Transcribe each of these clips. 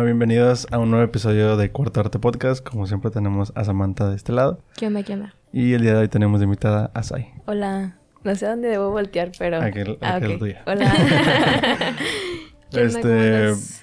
Bueno, bienvenidos a un nuevo episodio de Cuarto Arte Podcast. Como siempre tenemos a Samantha de este lado. ¿Qué onda? ¿Qué onda? Y el día de hoy tenemos de invitada a Sai. Hola. No sé a dónde debo voltear, pero... Aquel, Ah, aquel ok. tuya. Hola. ¿Qué onda? ¿Cómo Este...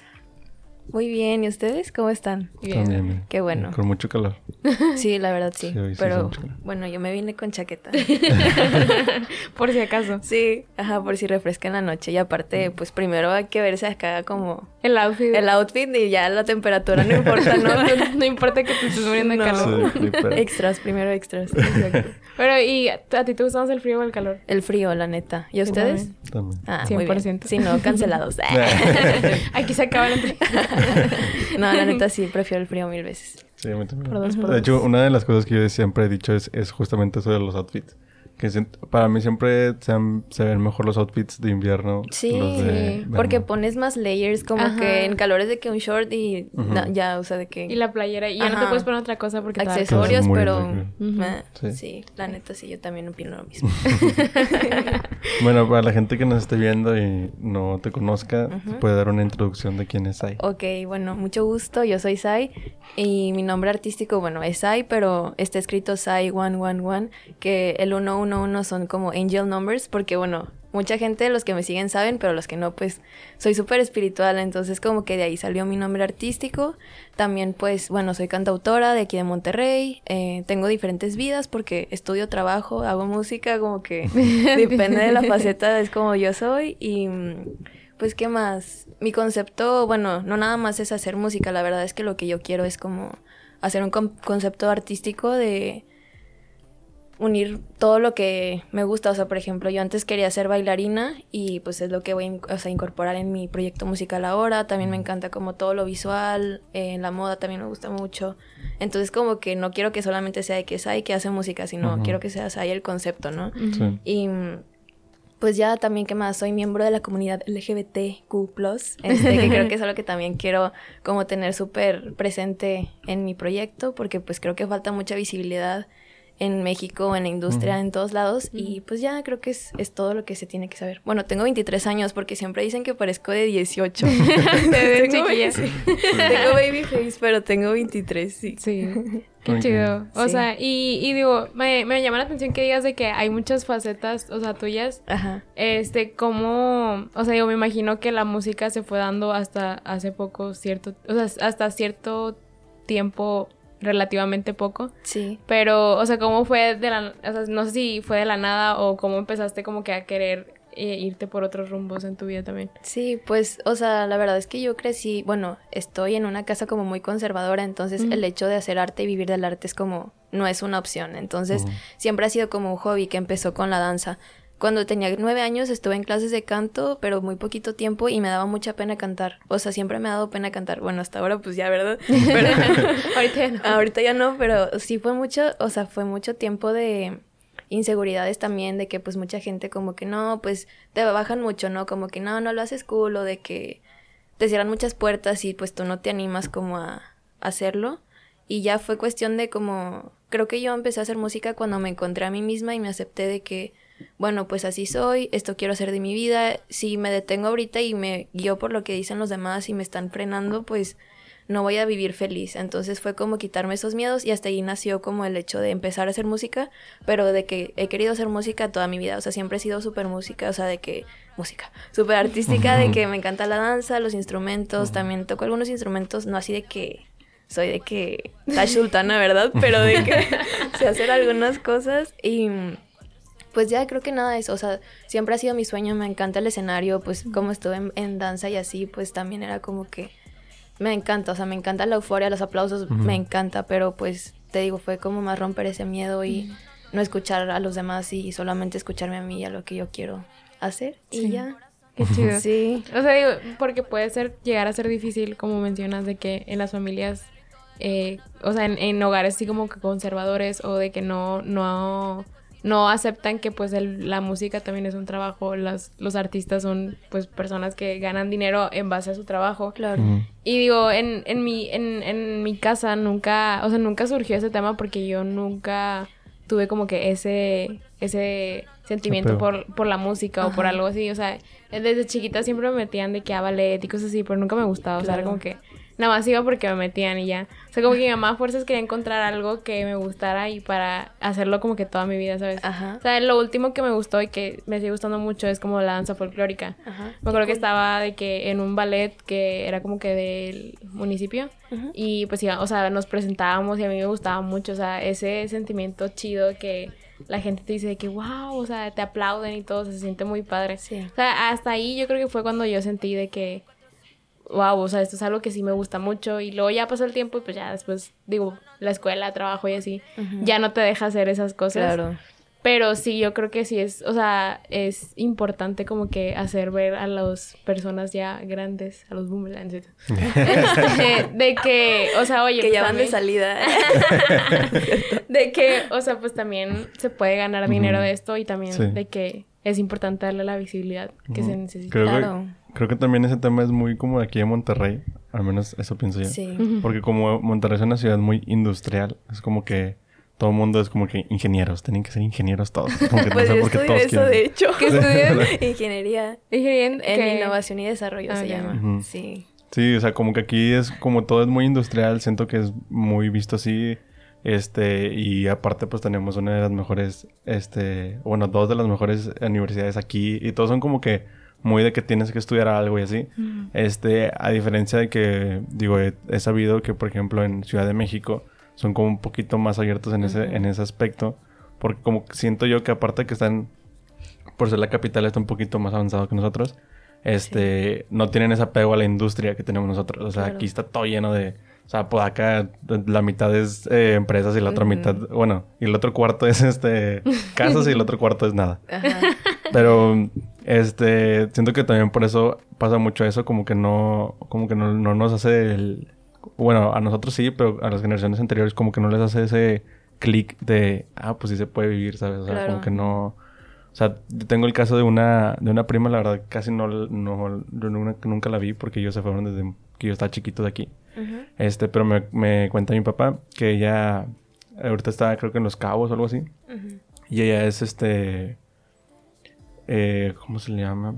Muy bien. ¿Y ustedes cómo están? También. bien. Qué bueno. Con mucho calor. Sí, la verdad sí. Pero bueno, yo me vine con chaqueta. Por si acaso. Sí, ajá, por si refresca en la noche. Y aparte, pues primero hay que verse acá como El outfit. el outfit y ya la temperatura no importa, ¿no? no, no importa que te estés muriendo de No. calor. Sí, Extras, primero extras. Exacto. Pero, ¿y a ti te gusta más el frío o el calor? El frío, la neta. ¿Y a ustedes? También. Ah, muy 100%. bien. Sí, no, cancelados. Aquí se acaba la entrevista. no, la neta sí, prefiero el frío mil veces. Sí, a mí también. Por dos, por de dos. hecho, una de las cosas que yo siempre he dicho es, es justamente eso de los outfits. Que se- para mí siempre se, se ven mejor los outfits de invierno. Sí, los de porque pones más layers, como Ajá. que en calores de que un short y Ujú. na- ya, o sea, de que Y la playera. Y ya no te Ajá. puedes poner otra cosa porque te accesorios, pero. Ujú. ah, Sí. sí. la neta sí, yo también opino lo mismo. Bueno, para la gente que nos esté viendo y no te conozca, te Ujú. puede dar una introducción de quién es Sai. ok, bueno, mucho gusto, yo soy Sai y mi nombre artístico, bueno, es Sai, pero está escrito Sai 111, que el 111 son como angel numbers, porque bueno, mucha gente de los que me siguen saben, pero los que no, pues soy súper espiritual, entonces como que de ahí salió mi nombre artístico. También pues, bueno, soy cantautora de aquí de Monterrey, eh, tengo diferentes vidas porque estudio, trabajo, hago música, como que depende de la faceta, es como yo soy y... Pues, ¿qué más? Mi concepto, bueno, no nada más es hacer música, la verdad es que lo que yo quiero es como hacer un con- concepto artístico de unir todo lo que me gusta, o sea, por ejemplo, yo antes quería ser bailarina y pues es lo que voy a o sea, incorporar en mi proyecto musical ahora, también me encanta como todo lo visual, eh, la moda también me gusta mucho, entonces como que no quiero que solamente sea de que Sai que hace música, sino quiero que sea Sai el concepto, ¿no? Sí. Y pues ya también que más soy miembro de la comunidad LGBTQ+, este, que creo que es algo que también quiero como tener súper presente en mi proyecto, porque pues creo que falta mucha visibilidad en México, en la industria, en todos lados, y pues ya creo que es, es todo lo que se tiene que saber. Bueno, tengo 23 años, porque siempre dicen que parezco de 18. Te ves tengo, chiquilla. sí. tengo baby face, pero tengo 23, sí. Sí. Qué chido. O Sí. sea, y, y digo, me, me llama la atención que digas de que hay muchas facetas, o sea, tuyas. Ajá. Este, como, o sea, yo me imagino que la música se fue dando hasta hace poco, cierto, o sea, hasta cierto tiempo relativamente poco. Sí. Pero, o sea, ¿cómo fue de la, o sea, no sé si fue de la nada o cómo empezaste como que a querer eh, irte por otros rumbos en tu vida también? Sí, pues, o sea, la verdad es que yo crecí, bueno, estoy en una casa como muy conservadora, entonces el hecho de hacer arte y vivir del arte es como, no es una opción, entonces siempre ha sido como un hobby que empezó con la danza. Cuando tenía nueve años estuve en clases de canto, pero muy poquito tiempo y me daba mucha pena cantar. O sea, siempre me ha dado pena cantar. Bueno, hasta ahora pues ya, ¿verdad? Pero Ahorita ya no. Ahorita ya no, pero sí fue mucho, o sea, fue mucho tiempo de inseguridades también, de que pues mucha gente como que no, pues te bajan mucho, ¿no? Como que no, no lo haces cool o de que te cierran muchas puertas y pues tú no te animas como a hacerlo. Y ya fue cuestión de como, creo que yo empecé a hacer música cuando me encontré a mí misma y me acepté de que, bueno, pues así soy, esto quiero hacer de mi vida, si me detengo ahorita y me guío por lo que dicen los demás y me están frenando, pues no voy a vivir feliz. Entonces fue como quitarme esos miedos y hasta ahí nació como el hecho de empezar a hacer música, pero de que he querido hacer música toda mi vida, o sea, siempre he sido súper música, o sea, de que música, súper artística, de que me encanta la danza, los instrumentos, también toco algunos instrumentos, no así de que soy de que la sultana, ¿verdad? Pero de que sé hacer algunas cosas y pues ya creo que nada de eso, o sea, siempre ha sido mi sueño, me encanta el escenario, pues como estuve en, en danza y así, pues también era como que me encanta, o sea, me encanta la euforia, los aplausos, me encanta, pero pues te digo, fue como más romper ese miedo y no escuchar a los demás y solamente escucharme a mí y a lo que yo quiero hacer y ya. Qué chido. Sí. O sea, digo, porque puede ser, llegar a ser difícil, como mencionas, de que en las familias, eh, o sea, en, en hogares así como que conservadores o de que no, no, no aceptan que pues el- la música también es un trabajo, las, los artistas son pues personas que ganan dinero en base a su trabajo. Claro. Y digo, en, en mi, en, en mi casa nunca, o sea, nunca surgió ese tema porque yo nunca tuve como que ese, ese sentimiento por, por la música o por algo así. O sea, desde chiquita siempre me metían de que a ballet y cosas así, pero nunca me gustaba. O sea, era como que nada más iba porque me metían y ya. O sea, como que mi mamá a fuerzas quería encontrar algo que me gustara y para hacerlo como que toda mi vida, ¿sabes? Ajá. O sea, lo último que me gustó y que me sigue gustando mucho es como la danza folclórica. Ajá. Me acuerdo que estaba de que en un ballet que era como que del municipio Ujú. y pues iba, o sea, nos presentábamos y a mí me gustaba mucho, o sea, ese sentimiento chido que la gente te dice de que wow, o sea, te aplauden y todo, se siente muy padre. Sí. O sea, hasta ahí yo creo que fue cuando yo sentí de que wow, o sea, esto es algo que sí me gusta mucho y luego ya pasó el tiempo y pues ya después digo, la escuela, trabajo y así, ya no te deja hacer esas cosas. Claro. Pero sí, yo creo que sí es, o sea, es importante como que hacer ver a las personas ya grandes, a los boomerangs, este, de que, o sea, oye, que pues ya van de salida. de que, o sea, pues también se puede ganar dinero de esto y también Sí. de que es importante darle la visibilidad que se necesita. Creo, Claro. Que, creo que también ese tema es muy como de aquí en Monterrey. Al menos eso pienso yo. Sí. Porque como Monterrey es una ciudad muy industrial, es como que todo el mundo es como que ingenieros. Tienen que ser ingenieros todos. Como que Pues no sé yo por qué estudio todos eso, quieren. de hecho. ¿Qué estudias? Ingeniería bien en que- innovación y desarrollo Ah, se llama. Sí. Sí, o sea, como que aquí es como todo es muy industrial, siento que es muy visto así. Este, y aparte pues tenemos una de las mejores, este, bueno, dos de las mejores universidades aquí y todos son como que muy de que tienes que estudiar algo y así. Ujú. Este, a diferencia de que, digo, he, he sabido que, por ejemplo, en Ciudad de México son como un poquito más abiertos en ese, en ese aspecto. Porque como siento yo que aparte que están, por ser la capital, está un poquito más avanzado que nosotros. Este, no tienen ese apego a la industria que tenemos nosotros. O sea, Claro. aquí está todo lleno de... O sea, pues acá la mitad es eh, empresas y la otra mitad... Bueno, y el otro cuarto es este... casas y el otro cuarto es nada. Ajá. Pero, este, siento que también por eso pasa mucho eso, como que no, como que no, no nos hace el, bueno, a nosotros sí, pero a las generaciones anteriores como que no les hace ese clic de, ah, pues sí se puede vivir, ¿sabes? O sea, Claro. como que no, o sea, yo tengo el caso de una, de una prima, la verdad, casi no, no, yo nunca, nunca la vi porque ellos se fueron desde que yo estaba chiquito de aquí. Este, pero me, me cuenta mi papá que ella ahorita está creo que en Los Cabos o algo así. Y ella es este. Eh, ¿Cómo se le llama?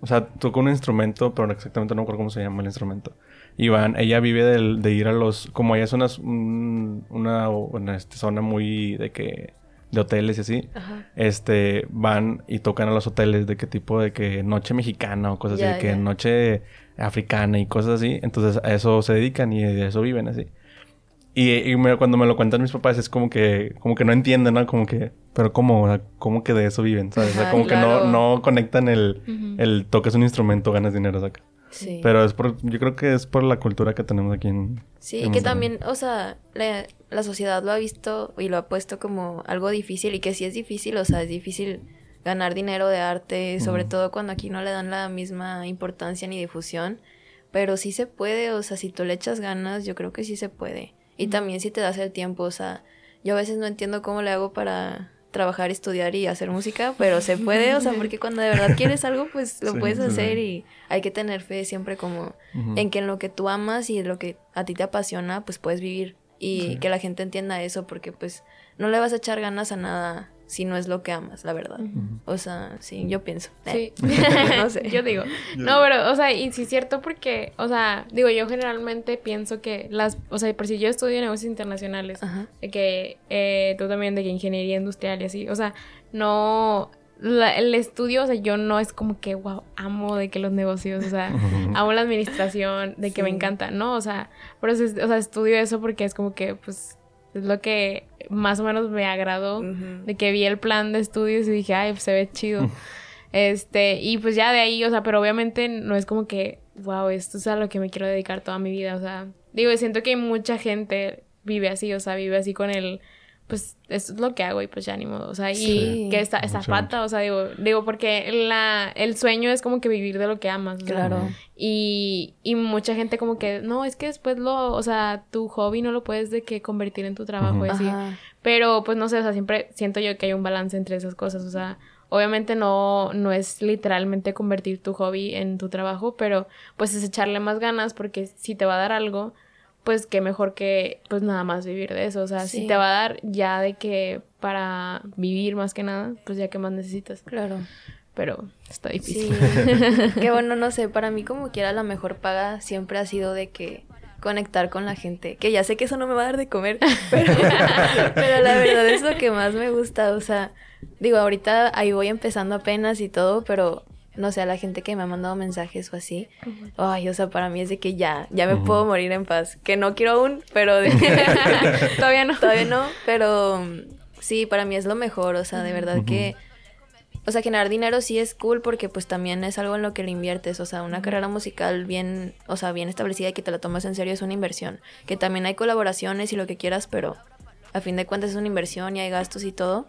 O sea, toca un instrumento, pero exactamente no recuerdo cómo se llama el instrumento. Y van, ella vive del- de ir a los. Como ella es una, un- una, una, este, zona muy de que. de hoteles y así. Ajá. Este, van y tocan a los hoteles de qué tipo de que noche mexicana o cosas Ya, así, de que ya. noche africana y cosas así. Entonces a eso se dedican y de eso viven así. Y, y me- cuando me lo cuentan mis papás es como que, como que no entienden, ¿no? Como que, pero ¿cómo? O sea, ¿cómo que de eso viven? ¿Sabes? O sea, Ajá, como que no, no conectan el, Ujú. el tocas un instrumento, ganas dinero, saca. Sí. Pero es por, yo creo que es por la cultura que tenemos aquí en... Sí, en que también, o sea, la, la sociedad lo ha visto y lo ha puesto como algo difícil y que sí es difícil, o sea, es difícil ganar dinero de arte, sobre todo cuando aquí no le dan la misma importancia ni difusión, pero sí se puede, o sea, si tú le echas ganas, yo creo que sí se puede. Y también si te das el tiempo, o sea, yo a veces no entiendo cómo le hago para trabajar, estudiar y hacer música, pero se puede, o sea, porque cuando de verdad quieres algo, pues lo Sí, puedes hacer y hay que tener fe siempre como en que en lo que tú amas y en lo que a ti te apasiona, pues puedes vivir y Sí. que la gente entienda eso porque pues no le vas a echar ganas a nada si no es lo que amas, la verdad. O sea, sí, yo pienso. Sí. No sé. Yo digo. No, pero, o sea, y sí es cierto porque, o sea, digo, yo generalmente pienso que las, o sea, por si yo estudio negocios internacionales, Ajá. de que eh, tú también de que ingeniería industrial y así, o sea, no, la- el estudio, o sea, yo no es como que, wow, amo de que los negocios, o sea, amo la administración, de que me encanta, ¿no? O sea, es- o sea, estudio eso porque es como que, pues, es lo que más o menos me agradó de que vi el plan de estudios y dije, ay, pues se ve chido. este, y pues ya de ahí, o sea, pero obviamente no es como que, wow, esto es a lo que me quiero dedicar toda mi vida, o sea, digo, siento que mucha gente vive así, o sea, vive así con el, pues, esto es lo que hago y pues ya ni modo, o sea, y Sí. que está, está Mucho, falta, o sea, digo, digo, porque la, el sueño es como que vivir de lo que amas, o sea, Claro. y, y mucha gente como que, no, es que después lo, o sea, tu hobby no lo puedes de que convertir en tu trabajo así. Pero pues no sé, o sea, siempre siento yo que hay un balance entre esas cosas, o sea, obviamente no, no es literalmente convertir tu hobby en tu trabajo, pero pues es echarle más ganas porque si te va a dar algo, pues qué mejor que pues nada más vivir de eso, o sea, si Sí. te va a dar ya de que para vivir más que nada, pues ya que más necesitas, Claro. pero está Sí. difícil. que bueno, no sé, para mí como quiera la mejor paga siempre ha sido de que conectar con la gente. Que ya sé que eso no me va a dar de comer, pero, pero la verdad es lo que más me gusta. O sea, digo, ahorita ahí voy empezando apenas y todo, pero no sé, a la gente que me ha mandado mensajes o así. Ay, o sea, para mí es de que ya, ya me puedo morir en paz. Que no quiero aún, pero de... todavía no. Todavía no, pero sí, para mí es lo mejor, o sea, de verdad que o sea, generar dinero sí es cool porque pues también es algo en lo que le inviertes. O sea, una carrera musical bien, o sea, bien establecida y que te la tomas en serio es una inversión. Que también hay colaboraciones y lo que quieras, pero a fin de cuentas es una inversión y hay gastos y todo.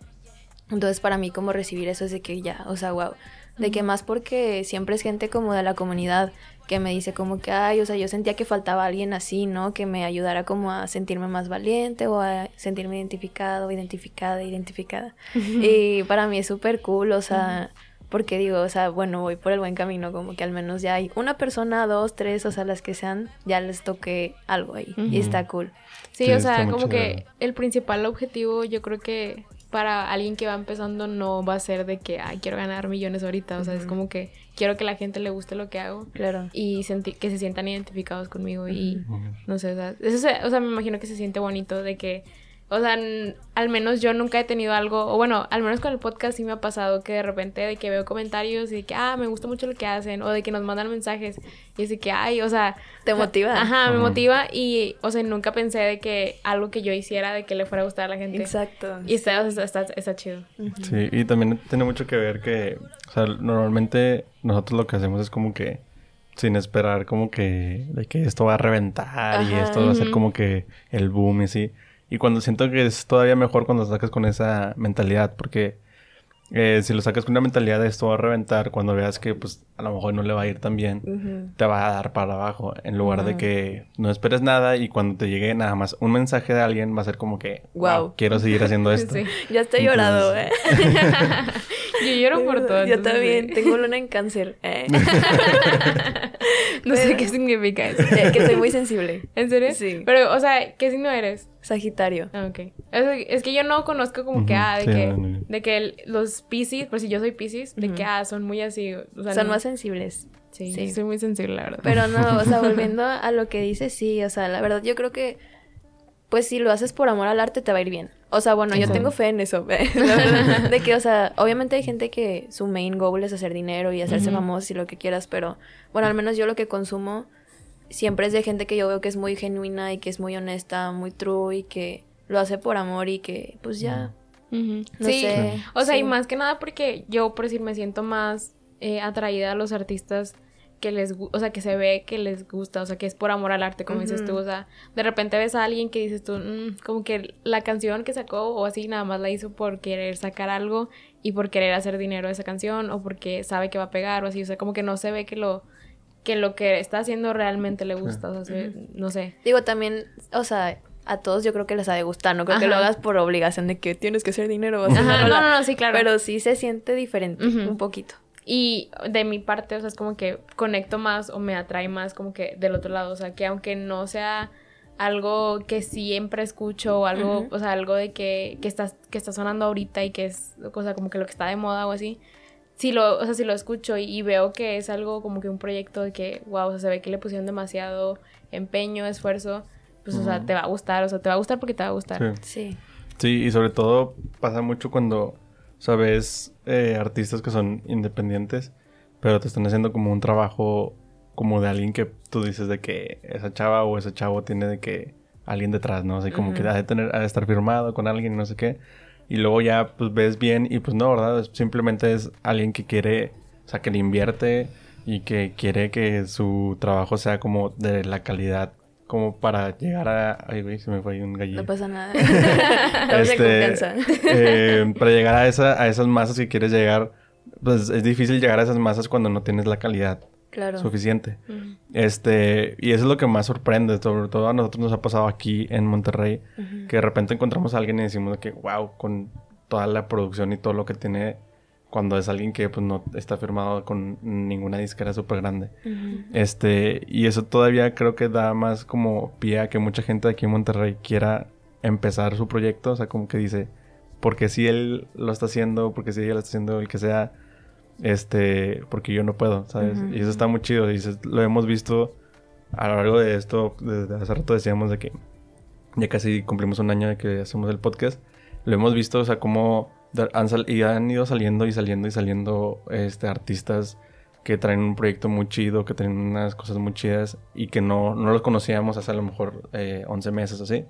Entonces para mí como recibir eso es de que ya, o sea, wow. De que más porque siempre es gente como de la comunidad que me dice como que, ay, o sea, yo sentía que faltaba alguien así, ¿no? Que me ayudara como a sentirme más valiente o a sentirme identificado, identificada, identificada. y para mí es súper cool, o sea, porque digo, o sea, bueno, voy por el buen camino, como que al menos ya hay una persona, dos, tres, o sea, las que sean, ya les toque algo ahí. Y está cool. Sí, o sea, como que el principal objetivo yo creo que para alguien que va empezando no va a ser de que, ay, quiero ganar millones ahorita. O sea, es como que quiero que la gente le guste lo que hago. Claro. Y que se sientan identificados conmigo. Y no sé, o sea, eso o sea, me imagino que se siente bonito de que o sea, al menos yo nunca he tenido algo, o bueno, al menos con el podcast sí me ha pasado que de repente de que veo comentarios y de que, ah, me gusta mucho lo que hacen, o de que nos mandan mensajes y de que, ay, o sea... Te motiva. Ajá, me motiva y, o sea, nunca pensé de que algo que yo hiciera de que le fuera a gustar a la gente. Exacto. Y está, o sea, está, está, chido. Sí, y también tiene mucho que ver que, o sea, normalmente nosotros lo que hacemos es como que sin esperar como que de que esto va a reventar y esto va a ser como que el boom y así. Y cuando siento que es todavía mejor cuando lo sacas con esa mentalidad, porque eh, si lo sacas con una mentalidad de esto va a reventar, cuando veas que pues a lo mejor no le va a ir tan bien, te va a dar para abajo, en lugar de que no esperes nada y cuando te llegue nada más un mensaje de alguien va a ser como que, wow, quiero seguir haciendo esto. sí. Ya estoy llorado, ¿eh? Yo lloro por todo. Yo también, tengo luna en cáncer. ¿eh? no sé qué significa eso. que soy muy sensible. ¿En serio? Sí. Pero, o sea, ¿qué signo eres? Sagitario. Ah, ok. Es, que yo no conozco como que, ah, de que, de que los Pisces, por si yo soy Pisces, de que, ah, son muy así. son más sensibles. Sí, sí, soy muy sensible, la verdad. Pero no, o sea, volviendo a lo que dices, sí, o sea, la verdad, yo creo que, pues si lo haces por amor al arte, te va a ir bien. O sea, bueno, yo tengo fe en eso, la verdad. De que, o sea, obviamente hay gente que su main goal es hacer dinero y hacerse famoso y lo que quieras, pero, bueno, al menos yo lo que consumo siempre es de gente que yo veo que es muy genuina y que es muy honesta, muy true y que lo hace por amor y que, pues ya. No sí, sé. o sea, y más que nada porque yo, por decir, me siento más eh, atraída a los artistas que les, o sea, que se ve que les gusta, o sea, que es por amor al arte, como dices tú, o sea, de repente ves a alguien que dices tú, mm, como que la canción que sacó o así nada más la hizo por querer sacar algo y por querer hacer dinero de esa canción o porque sabe que va a pegar o así, o sea, como que no se ve que lo que lo que está haciendo realmente le gusta, o sea, no sé. Digo, también, o sea, a todos yo creo que les ha de gustar, no creo que lo hagas por obligación de que tienes que hacer dinero. Ajá, no, no, no, sí, claro. Pero sí se siente diferente, un poquito. Y de mi parte, o sea, es como que conecto más o me atrae más como que del otro lado, o sea, que aunque no sea algo que siempre escucho o algo, o sea, algo de que, que, está, que está sonando ahorita y que es, o sea, como que lo que está de moda o así, si lo, o sea, si lo escucho y, veo que es algo como que un proyecto de que, wow, o sea, se ve que le pusieron demasiado empeño, esfuerzo, pues, o sea, te va a gustar, o sea, te va a gustar porque te va a gustar. Sí. Sí, y sobre todo pasa mucho cuando sabes eh, artistas que son independientes, pero te están haciendo como un trabajo como de alguien que tú dices de que esa chava o ese chavo tiene de que alguien detrás, ¿no? O sea, como que ha de tener, ha de estar firmado con alguien y no sé qué. Y luego ya pues ves bien y pues no, ¿verdad? Simplemente es alguien que quiere, o sea, que le invierte y que quiere que su trabajo sea como de la calidad como para llegar a... Ay, güey, se me fue ahí un gallito. No pasa nada. este, eh, para llegar a, esa, a esas masas que quieres llegar, pues es difícil llegar a esas masas cuando no tienes la calidad suficiente. Este, y eso es lo que más sorprende, sobre todo a nosotros nos ha pasado aquí en Monterrey, que de repente encontramos a alguien y decimos que, wow, con toda la producción y todo lo que tiene cuando es alguien que pues no está firmado con ninguna disquera súper grande. Este, y eso todavía creo que da más como pie a que mucha gente aquí en Monterrey quiera empezar su proyecto, o sea, como que dice, porque si él lo está haciendo, porque si ella lo está haciendo, el que sea, este, porque yo no puedo, ¿sabes? Y eso está muy chido, y lo hemos visto a lo largo de esto, desde hace rato decíamos de que ya casi cumplimos un año de que hacemos el podcast. Lo hemos visto, o sea, cómo han, y han ido saliendo y saliendo y saliendo este, artistas que traen un proyecto muy chido, que traen unas cosas muy chidas y que no, no los conocíamos hace a lo mejor eh, 11 meses o así.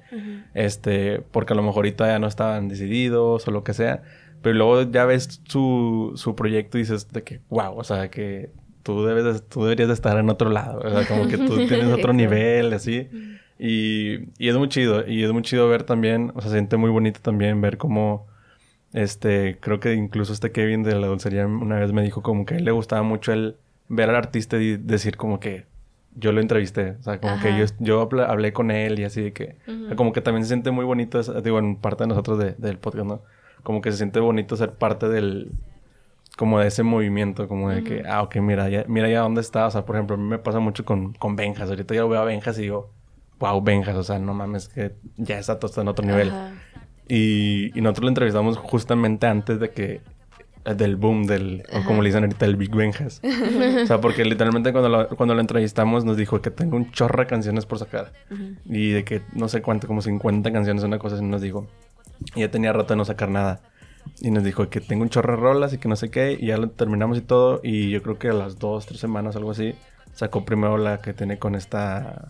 Este, porque a lo mejor ahorita ya no estaban decididos o lo que sea. Pero luego ya ves su, su proyecto y dices de que, wow, o sea, que tú, debes tú deberías de estar en otro lado. O sea, como que tú tienes otro nivel, así. Y, y es muy chido. Y es muy chido ver también, o sea, se siente muy bonito también ver cómo este, creo que incluso este Kevin de la dulcería una vez me dijo como que a él le gustaba mucho el ver al artista y decir como que yo lo entrevisté, o sea, como que yo, yo hablé con él y así de que, como que también se siente muy bonito, digo, en parte de nosotros del podcast, ¿no? Como que se siente bonito ser parte del, como de ese movimiento, como de que, ah, ok, mira ya, mira ya dónde está, o sea, por ejemplo, a mí me pasa mucho con, con Benjas, ahorita ya veo a Benjas y digo, wow, Benjas, o sea, no mames, que ya está todo en otro nivel. Y, nosotros lo entrevistamos justamente antes de que del boom del, o como le dicen ahorita, el Big Benjas. o sea, porque literalmente cuando lo, cuando lo entrevistamos nos dijo que tengo un chorro de canciones por sacar. Y de que no sé cuánto, como 50 canciones, una cosa así nos dijo. Y ya tenía rato de no sacar nada. Y nos dijo que tengo un chorro de rolas y que no sé qué. Y ya lo terminamos y todo. Y yo creo que a las dos, tres semanas, algo así, sacó primero la que tiene con esta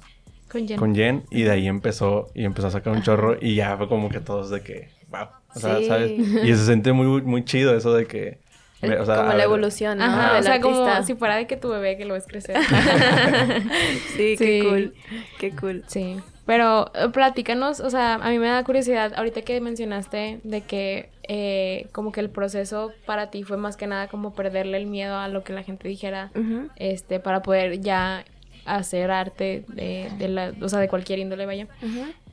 con Jen. y de ahí empezó y empezó a sacar un chorro y ya fue como que todos de que, wow, o sea, ¿sabes? Y se siente muy, muy chido eso de que... o sea, como la evolución, ¿no? Ajá, o sea, como si fuera de que tu bebé que lo ves crecer. sí, qué cool, qué cool. Sí, pero eh, platícanos, o sea, a mí me da curiosidad, ahorita que mencionaste de que eh, como que el proceso para ti fue más que nada como perderle el miedo a lo que la gente dijera, este, para poder ya hacer arte de, de la, o sea, de cualquier índole, vaya.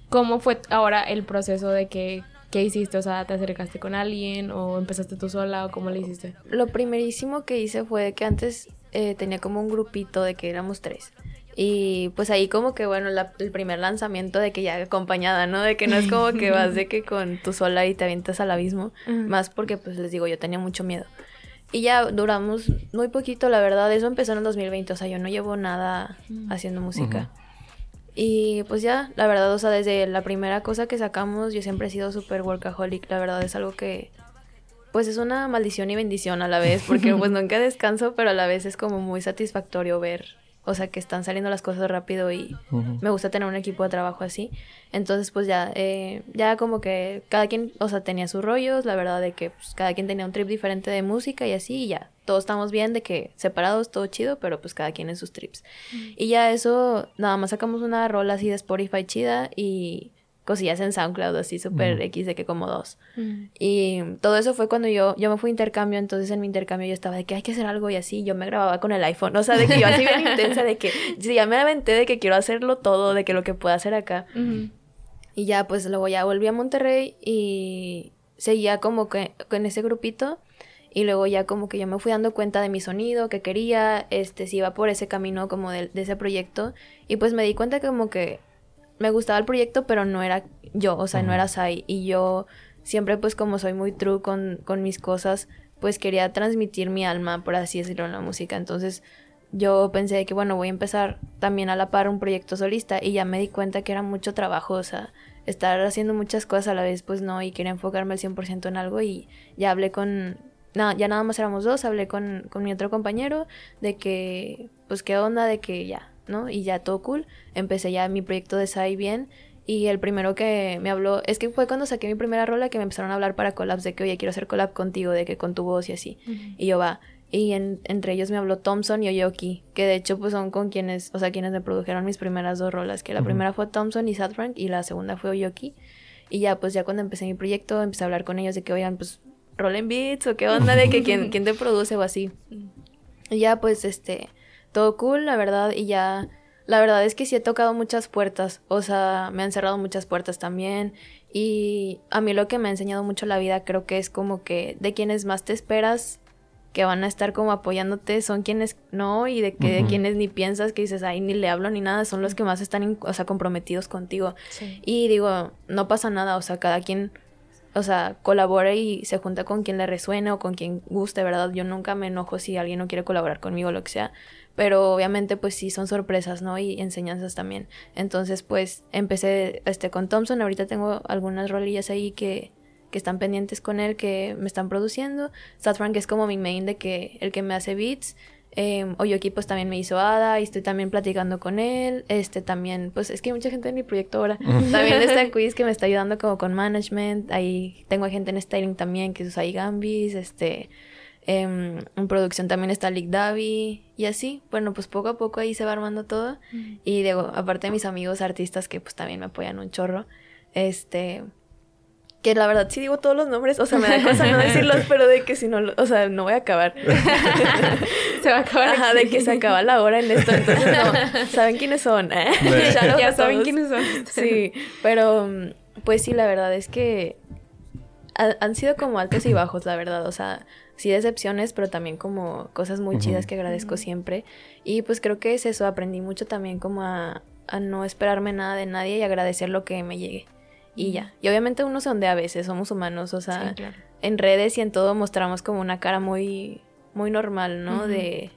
¿Cómo fue ahora el proceso de que ¿Qué hiciste? O sea, ¿te acercaste con alguien o empezaste tú sola o cómo le hiciste? Lo primerísimo que hice fue que antes eh, tenía como un grupito de que éramos tres. Y pues ahí como que, bueno, el primer lanzamiento de que ya acompañada, ¿no? De que no es como que vas de que con tú sola y te avientas al abismo. Más porque, pues les digo, yo tenía mucho miedo. Y ya duramos muy poquito, la verdad. Eso empezó en el 2020, o sea, yo no llevo nada haciendo música. Y pues ya, la verdad, o sea, desde la primera cosa que sacamos, yo siempre he sido súper workaholic. La verdad es algo que, pues es una maldición y bendición a la vez, porque pues nunca descanso, pero a la vez es como muy satisfactorio ver o sea, que están saliendo las cosas rápido y me gusta tener un equipo de trabajo así. Entonces, pues ya, eh, ya como que cada quien, o sea, tenía sus rollos, la verdad de que pues, cada quien tenía un trip diferente de música y así, y ya, todos estamos bien de que separados, todo chido, pero pues cada quien en sus trips. Y ya eso, nada más sacamos una rola así de Spotify chida y cosillas en SoundCloud así súper X de que como dos. Y todo eso fue cuando yo, yo me fui a intercambio, entonces en mi intercambio yo estaba de que hay que hacer algo y así, yo me grababa con el iPhone, o sea, de que yo así bien intensa de que ya me aventé de que quiero hacerlo todo, de que lo que pueda hacer acá. Y ya pues luego ya volví a Monterrey y seguía como que con ese grupito. Y luego ya como que yo me fui dando cuenta de mi sonido, que quería, este, si iba por ese camino como de, de ese proyecto. Y pues me di cuenta que como que me gustaba el proyecto, pero no era yo, o sea, no era Sai. Y yo siempre, pues como soy muy true con, con mis cosas, pues quería transmitir mi alma, por así decirlo, en la música. Entonces yo pensé que, bueno, voy a empezar también a la par un proyecto solista y ya me di cuenta que era mucho trabajo, o sea, estar haciendo muchas cosas a la vez, pues no, y quería enfocarme al 100% en algo y ya hablé con, nada, ya nada más éramos dos, hablé con, con mi otro compañero de que, pues qué onda, de que ya, ¿no? Y ya todo cool. Empecé ya mi proyecto de Sai bien. Y el primero que me habló, es que fue cuando saqué mi primera rola que me empezaron a hablar para collabs de que, oye, quiero hacer collab contigo, de que con tu voz y así. Y yo va. Y entre ellos me habló Thompson y Oyoki, que de hecho pues son con quienes, o sea, quienes me produjeron mis primeras dos rolas, que la primera fue Thompson y Sad Frank y la segunda fue Oyoki. Y ya pues ya cuando empecé mi proyecto empecé a hablar con ellos de que, oigan, pues rollen beats o qué onda de que quién, quién te produce o así. Y ya pues este todo cool, la verdad, y ya, la verdad es que sí he tocado muchas puertas, o sea, me han cerrado muchas puertas también, y a mí lo que me ha enseñado mucho la vida creo que es como que de quienes más te esperas que van a estar como apoyándote son quienes no y de que de quienes ni piensas que dices ay ni le hablo ni nada son los que más están o sea comprometidos contigo. Y digo no pasa nada o sea cada quien o sea, colabora y se junta con quien le resuene o con quien guste, ¿verdad? Yo nunca me enojo si alguien no quiere colaborar conmigo o lo que sea, pero obviamente pues sí son sorpresas, ¿no? Y enseñanzas también. Entonces pues empecé este con Thompson, ahorita tengo algunas rolillas ahí que, que están pendientes con él, que me están produciendo. Sat Frank es como mi main de que el que me hace beats. Eh, Oyoki pues también me hizo Ada y estoy también platicando con él. Este también, pues es que hay mucha gente en mi proyecto ahora. también está Quiz que me está ayudando como con management. Ahí tengo gente en styling también que es ahí Gambis. Este, em, en producción también está Lick Davi y así. Bueno, pues poco a poco ahí se va armando todo. Y digo, aparte de mis amigos artistas que pues también me apoyan un chorro. Este, que la verdad sí digo todos los nombres, o sea, me da cosa no decirlos, pero de que si no, o sea, no voy a acabar. se va a acabar. Ajá, de que se acaba la hora en esto, entonces no, ¿saben quiénes son? ya, ya saben quiénes son. sí, pero pues sí, la verdad es que han sido como altos y bajos, la verdad, o sea, sí decepciones, pero también como cosas muy chidas que agradezco siempre. Y pues creo que es eso, aprendí mucho también como a, a no esperarme nada de nadie y agradecer lo que me llegue y ya. Y obviamente uno se ondea a veces, somos humanos, o sea, en redes y en todo mostramos como una cara muy, muy normal, ¿no? de,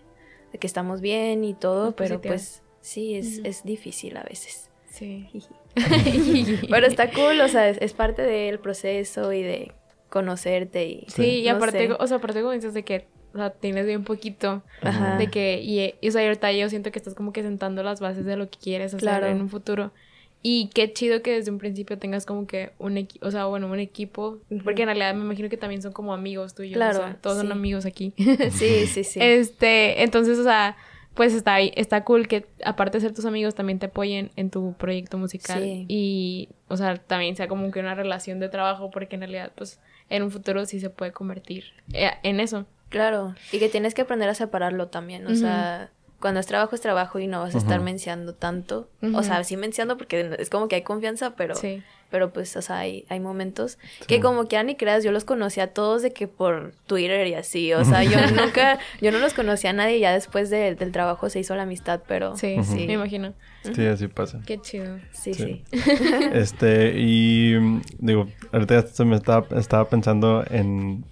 de, que estamos bien y todo, pero pues sí, es, es difícil a veces. Sí. pero está cool, o sea, es, parte del proceso y de conocerte y... Sí, y aparte, o sea, aparte como dices de que o sea, tienes bien poquito Ajá. de que, y, y o sea, ahorita yo siento que estás como que sentando las bases de lo que quieres hacer en un futuro. Y qué chido que desde un principio tengas como que un equipo, o sea, bueno, un equipo, porque en realidad me imagino que también son como amigos tuyos, claro, o sea, todos son amigos aquí. sí, sí, sí. Este, entonces, o sea, pues está está cool que aparte de ser tus amigos también te apoyen en tu proyecto musical y, o sea, también sea como que una relación de trabajo, porque en realidad, pues, en un futuro sí se puede convertir eh, en eso. Claro, y que tienes que aprender a separarlo también, o sea cuando es trabajo es trabajo y no vas a estar menciando tanto. O sea, sí menciando porque es como que hay confianza, pero, pero pues, o sea, hay, hay momentos que como que ni creas, yo los conocí a todos de que por Twitter y así. O sea, yo nunca, yo no los conocía a nadie y ya después del trabajo se hizo la amistad, pero sí, sí, me imagino. Sí, así pasa. Qué chido. Sí, sí. este, y digo, ahorita se me estaba, estaba pensando en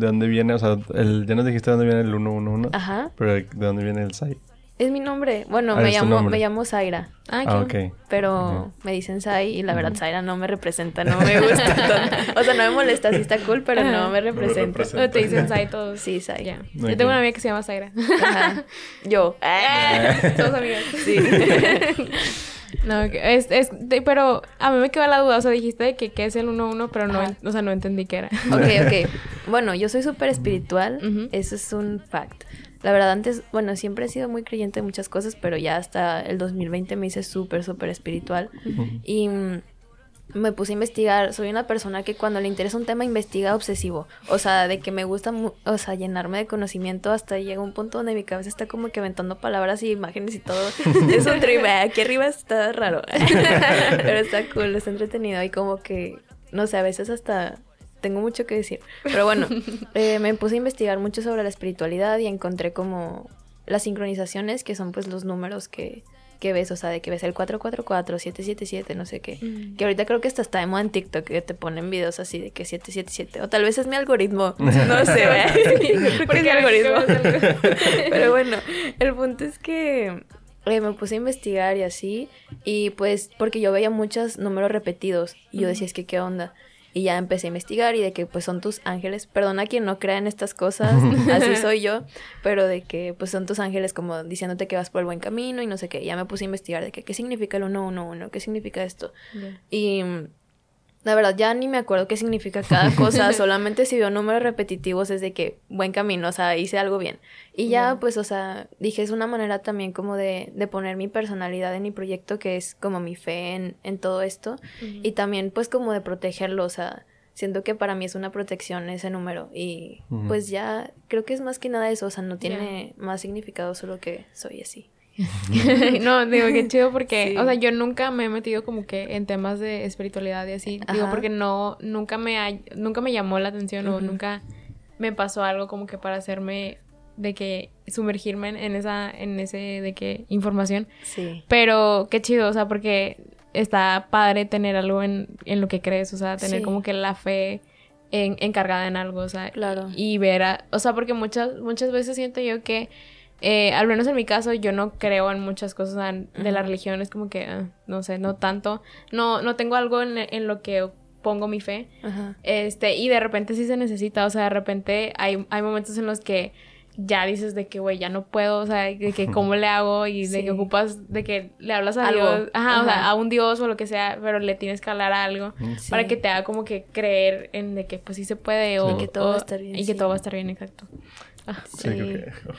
¿De dónde viene? O sea, el, ya nos dijiste de dónde viene el 111. Ajá. Pero ¿de dónde viene el Sai? Es mi nombre. Bueno, ah, me, llamo, me llamo Zaira. Ah, ah ok. Pero me dicen Sai y la verdad Zaira no me representa, no me gusta tanto. O sea, no me molesta, sí está cool, pero no me representa. O te dicen Sai todos. Sí, Sai. Ya. Yo tengo una amiga que se llama Zaira. Ajá. Yo. Somos amigas. Sí. No, es, es pero a mí me queda la duda, o sea, dijiste de que qué es el 1-1, pero no, o sea, no entendí qué era. Ok, ok. Bueno, yo soy súper espiritual, eso es un fact. La verdad, antes, bueno, siempre he sido muy creyente en muchas cosas, pero ya hasta el 2020 me hice súper, súper espiritual. Y me puse a investigar. Soy una persona que cuando le interesa un tema investiga obsesivo. O sea, de que me gusta, o sea, llenarme de conocimiento hasta llega un punto donde mi cabeza está como que aventando palabras y imágenes y todo. es un trip. Aquí arriba está raro. Pero está cool, está entretenido y como que, no sé, a veces hasta tengo mucho que decir. Pero bueno, eh, me puse a investigar mucho sobre la espiritualidad y encontré como las sincronizaciones, que son pues los números que que ves, o sea, de que ves el 444, 777, no sé qué. Mm. Que ahorita creo que hasta está de moda en TikTok que te ponen videos así de que 777. O tal vez es mi algoritmo. No sé, ¿Por qué algoritmo? Pero bueno, el punto es que eh, me puse a investigar y así. Y pues, porque yo veía muchos números repetidos. Y yo decía, es que, ¿qué onda? Y ya empecé a investigar y de que pues son tus ángeles. Perdona quien no crea en estas cosas, así soy yo, pero de que pues son tus ángeles como diciéndote que vas por el buen camino y no sé qué. Ya me puse a investigar de que qué significa el 111, qué significa esto. Y la verdad, ya ni me acuerdo qué significa cada cosa, solamente si veo números repetitivos es de que buen camino, o sea, hice algo bien. Y ya, pues, o sea, dije, es una manera también como de, de, poner mi personalidad en mi proyecto, que es como mi fe en, en todo esto, y también, pues, como de protegerlo, o sea, siento que para mí es una protección ese número, y pues ya, creo que es más que nada eso, o sea, no tiene más significado solo que soy así. no, digo, qué chido porque, o sea, yo nunca me he metido como que en temas de espiritualidad y así. Digo, porque no, nunca me, nunca me llamó la atención o nunca me pasó algo como que para hacerme de que sumergirme en esa, en ese, de que información. Sí. Pero qué chido, o sea, porque está padre tener algo en, en lo que crees, o sea, tener Sí. como que la fe en, encargada en algo, o sea, Claro. y ver a, o sea, porque muchas, muchas veces siento yo que, eh, al menos en mi caso, yo no creo en muchas cosas o sea, de la religión, es como que, ah, no sé, no tanto, no, no tengo algo en, en lo que pongo mi fe, Ajá. este, y de repente sí se necesita, o sea, de repente hay, hay momentos en los que ya dices de que, güey, ya no puedo, o sea, de que cómo le hago y de que ocupas, de que le hablas a Algo. Dios, ajá, o sea, a un Dios o lo que sea, pero le tienes que hablar a algo Sí. para que te haga como que creer en de que pues sí se puede o Y que todo va a estar bien, y que todo va a estar bien, exacto. Sí,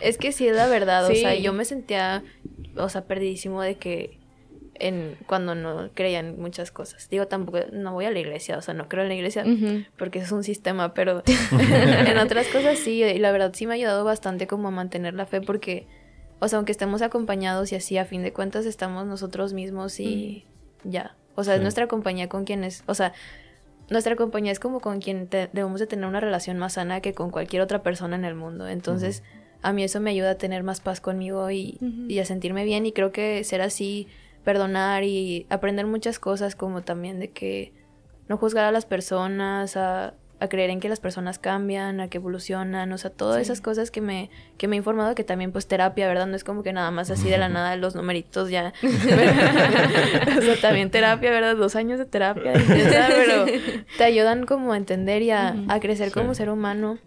Es que sí es la verdad, o sea, yo me sentía, o sea, perdidísimo de que en cuando no creía en muchas cosas. Digo, tampoco, no voy a la iglesia, o sea, no creo en la iglesia porque es un sistema, pero en otras cosas sí, y la verdad sí me ha ayudado bastante como a mantener la fe porque, o sea, aunque estemos acompañados y así, a fin de cuentas estamos nosotros mismos y ya. O sea, es nuestra compañía con quienes, o sea, nuestra compañía es como con quien te- debemos de tener una relación más sana que con cualquier otra persona en el mundo. Entonces, a mí eso me ayuda a tener más paz conmigo y, y a sentirme bien. Y creo que ser así, perdonar y aprender muchas cosas como también de que no juzgar a las personas, a, a creer en que las personas cambian, a que evolucionan, o sea, todas Sí. esas cosas que me, que me he informado que también pues terapia, ¿verdad? No es como que nada más así de la nada los numeritos ya. o sea, también terapia, ¿verdad? Dos años de terapia, pero te ayudan como a entender y a, a crecer como ser humano.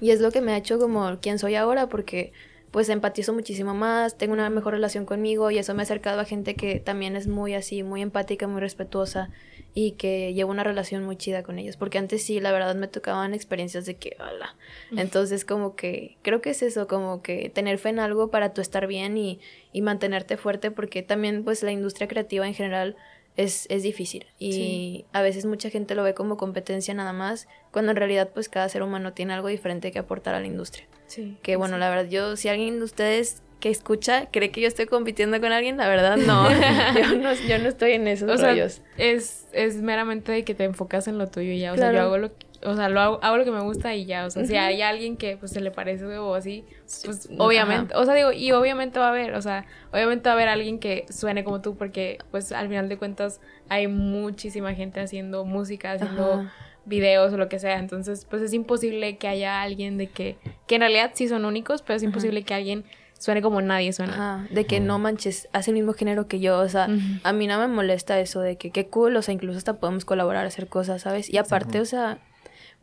Y es lo que me ha hecho como quien soy ahora, porque pues empatizo muchísimo más, tengo una mejor relación conmigo y eso me ha acercado a gente que también es muy así, muy empática, muy respetuosa y que llevo una relación muy chida con ellos, porque antes sí, la verdad me tocaban experiencias de que, hola. Entonces como que creo que es eso, como que tener fe en algo para tú estar bien y, y mantenerte fuerte, porque también pues la industria creativa en general es, es difícil y Sí. a veces mucha gente lo ve como competencia nada más, cuando en realidad pues cada ser humano tiene algo diferente que aportar a la industria. Sí. Que bueno, la verdad, yo, si alguien de ustedes que escucha cree que yo estoy compitiendo con alguien, la verdad no. yo no, yo no estoy en esos O sea, es, es meramente de que te enfocas en lo tuyo y ya. O sea, yo hago lo que, o sea, lo hago, hago lo que me gusta y ya. O sea, si hay alguien que pues se le parece o así, pues obviamente, o sea, digo, y obviamente va a haber, o sea, obviamente va a haber alguien que suene como tú porque pues al final de cuentas hay muchísima gente haciendo música, haciendo Ajá. videos o lo que sea. Entonces, pues es imposible que haya alguien de que, que en realidad sí son únicos, pero es imposible que alguien suene como nadie suena. Ajá, de que no manches, hace el mismo género que yo, o sea, a mí no me molesta eso de que qué cool, o sea, incluso hasta podemos colaborar, hacer cosas, ¿sabes? Y aparte, o sea,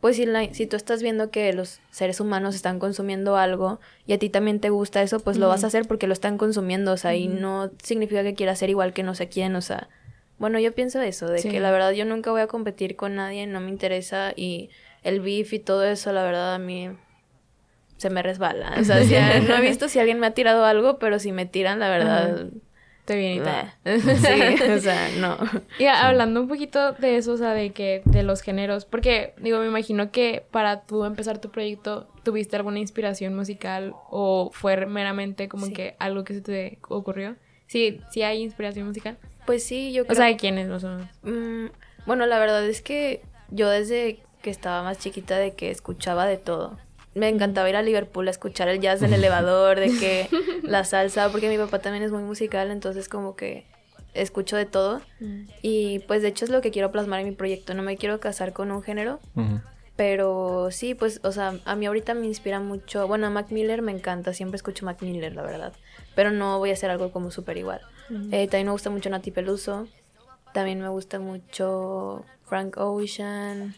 pues si, la- si tú estás viendo que los seres humanos están consumiendo algo y a ti también te gusta eso, pues lo vas a hacer porque lo están consumiendo, o sea, y no significa que quieras ser igual que no sé quién, o sea, bueno, yo pienso eso, de Sí. que la verdad yo nunca voy a competir con nadie, no me interesa y el beef y todo eso, la verdad a mí se me resbala. O sea, si a- no he visto si alguien me ha tirado algo, pero si me tiran, la verdad. Te viene y. Sí, o sea, no. Y hablando un poquito de eso, o sea, de que de los géneros, porque digo, me imagino que para tú empezar tu proyecto tuviste alguna inspiración musical o fue meramente como Sí. que algo que se te ocurrió. Sí, sí hay inspiración musical. Pues sí, yo O creo. sea, ¿de quiénes más o menos? Mm, bueno, la verdad es que yo desde que estaba más chiquita de que escuchaba de todo. Me encantaba ir a Liverpool a escuchar el jazz del elevador, de que la salsa, porque mi papá también es muy musical, entonces como que escucho de todo. Y pues de hecho es lo que quiero plasmar en mi proyecto. No me quiero casar con un género. Pero sí, pues, o sea, a mí ahorita me inspira mucho. Bueno, Mac Miller me encanta, siempre escucho Mac Miller, la verdad. Pero no voy a hacer algo como súper igual. Eh, también me gusta mucho Nati Peluso. También me gusta mucho Frank Ocean.